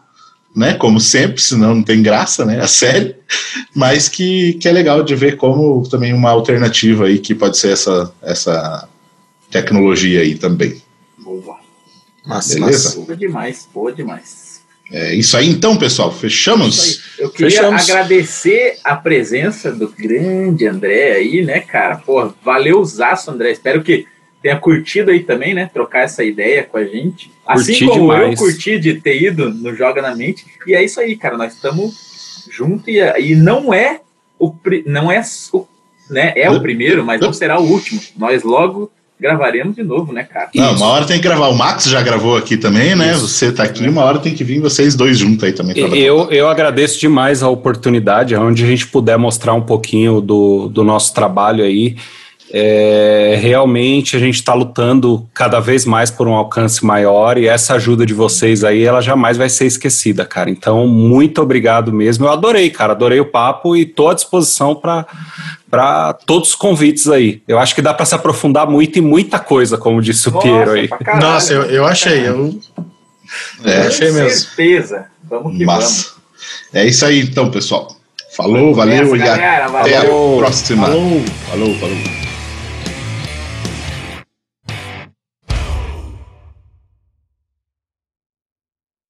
B: né? Como sempre, senão não tem graça, né? A série, mas que, que é legal de ver como também uma alternativa aí que pode ser essa essa tecnologia aí também.
D: Boa.
F: Massa,
B: Beleza?
F: massa.
D: Boa demais, boa demais.
B: É isso aí então, pessoal. Fechamos?
D: Eu queria
F: Fechamos.
D: agradecer a presença do grande André aí, né, cara? Pô, valeu zaço, André. Espero que tenha curtido aí também, né? Trocar essa ideia com a gente. Assim
E: Curti
D: como eu
E: demais.
D: curti de ter ido no Joga na Mente. E é isso aí, cara. Nós estamos juntos e, e não é o pri- não é o, né? É o primeiro, mas não será o último. Nós logo gravaremos de novo, né, cara?
B: Não, uma hora tem que gravar. O Max já gravou aqui também, né? Você tá aqui, uma hora tem que vir vocês dois juntos aí também.
E: Eu, eu agradeço demais a oportunidade, onde a gente puder mostrar um pouquinho do, do nosso trabalho aí. É, realmente a gente está lutando cada vez mais por um alcance maior e essa ajuda de vocês aí, ela jamais vai ser esquecida, cara. Então, muito obrigado mesmo. Eu adorei, cara, adorei o papo e estou à disposição para todos os convites aí. Eu acho que dá para se aprofundar muito em muita coisa, como disse o Piero aí.
D: caralho.
F: Nossa, eu, eu achei. Eu,
B: É,
F: achei
D: Com
F: mesmo.
D: certeza. Vamos que vamos.
B: É isso aí então, pessoal. Falou, valeu
D: Essa,
B: e
D: galera,
B: até
D: valeu.
B: a próxima.
F: Falou.
B: falou. falou.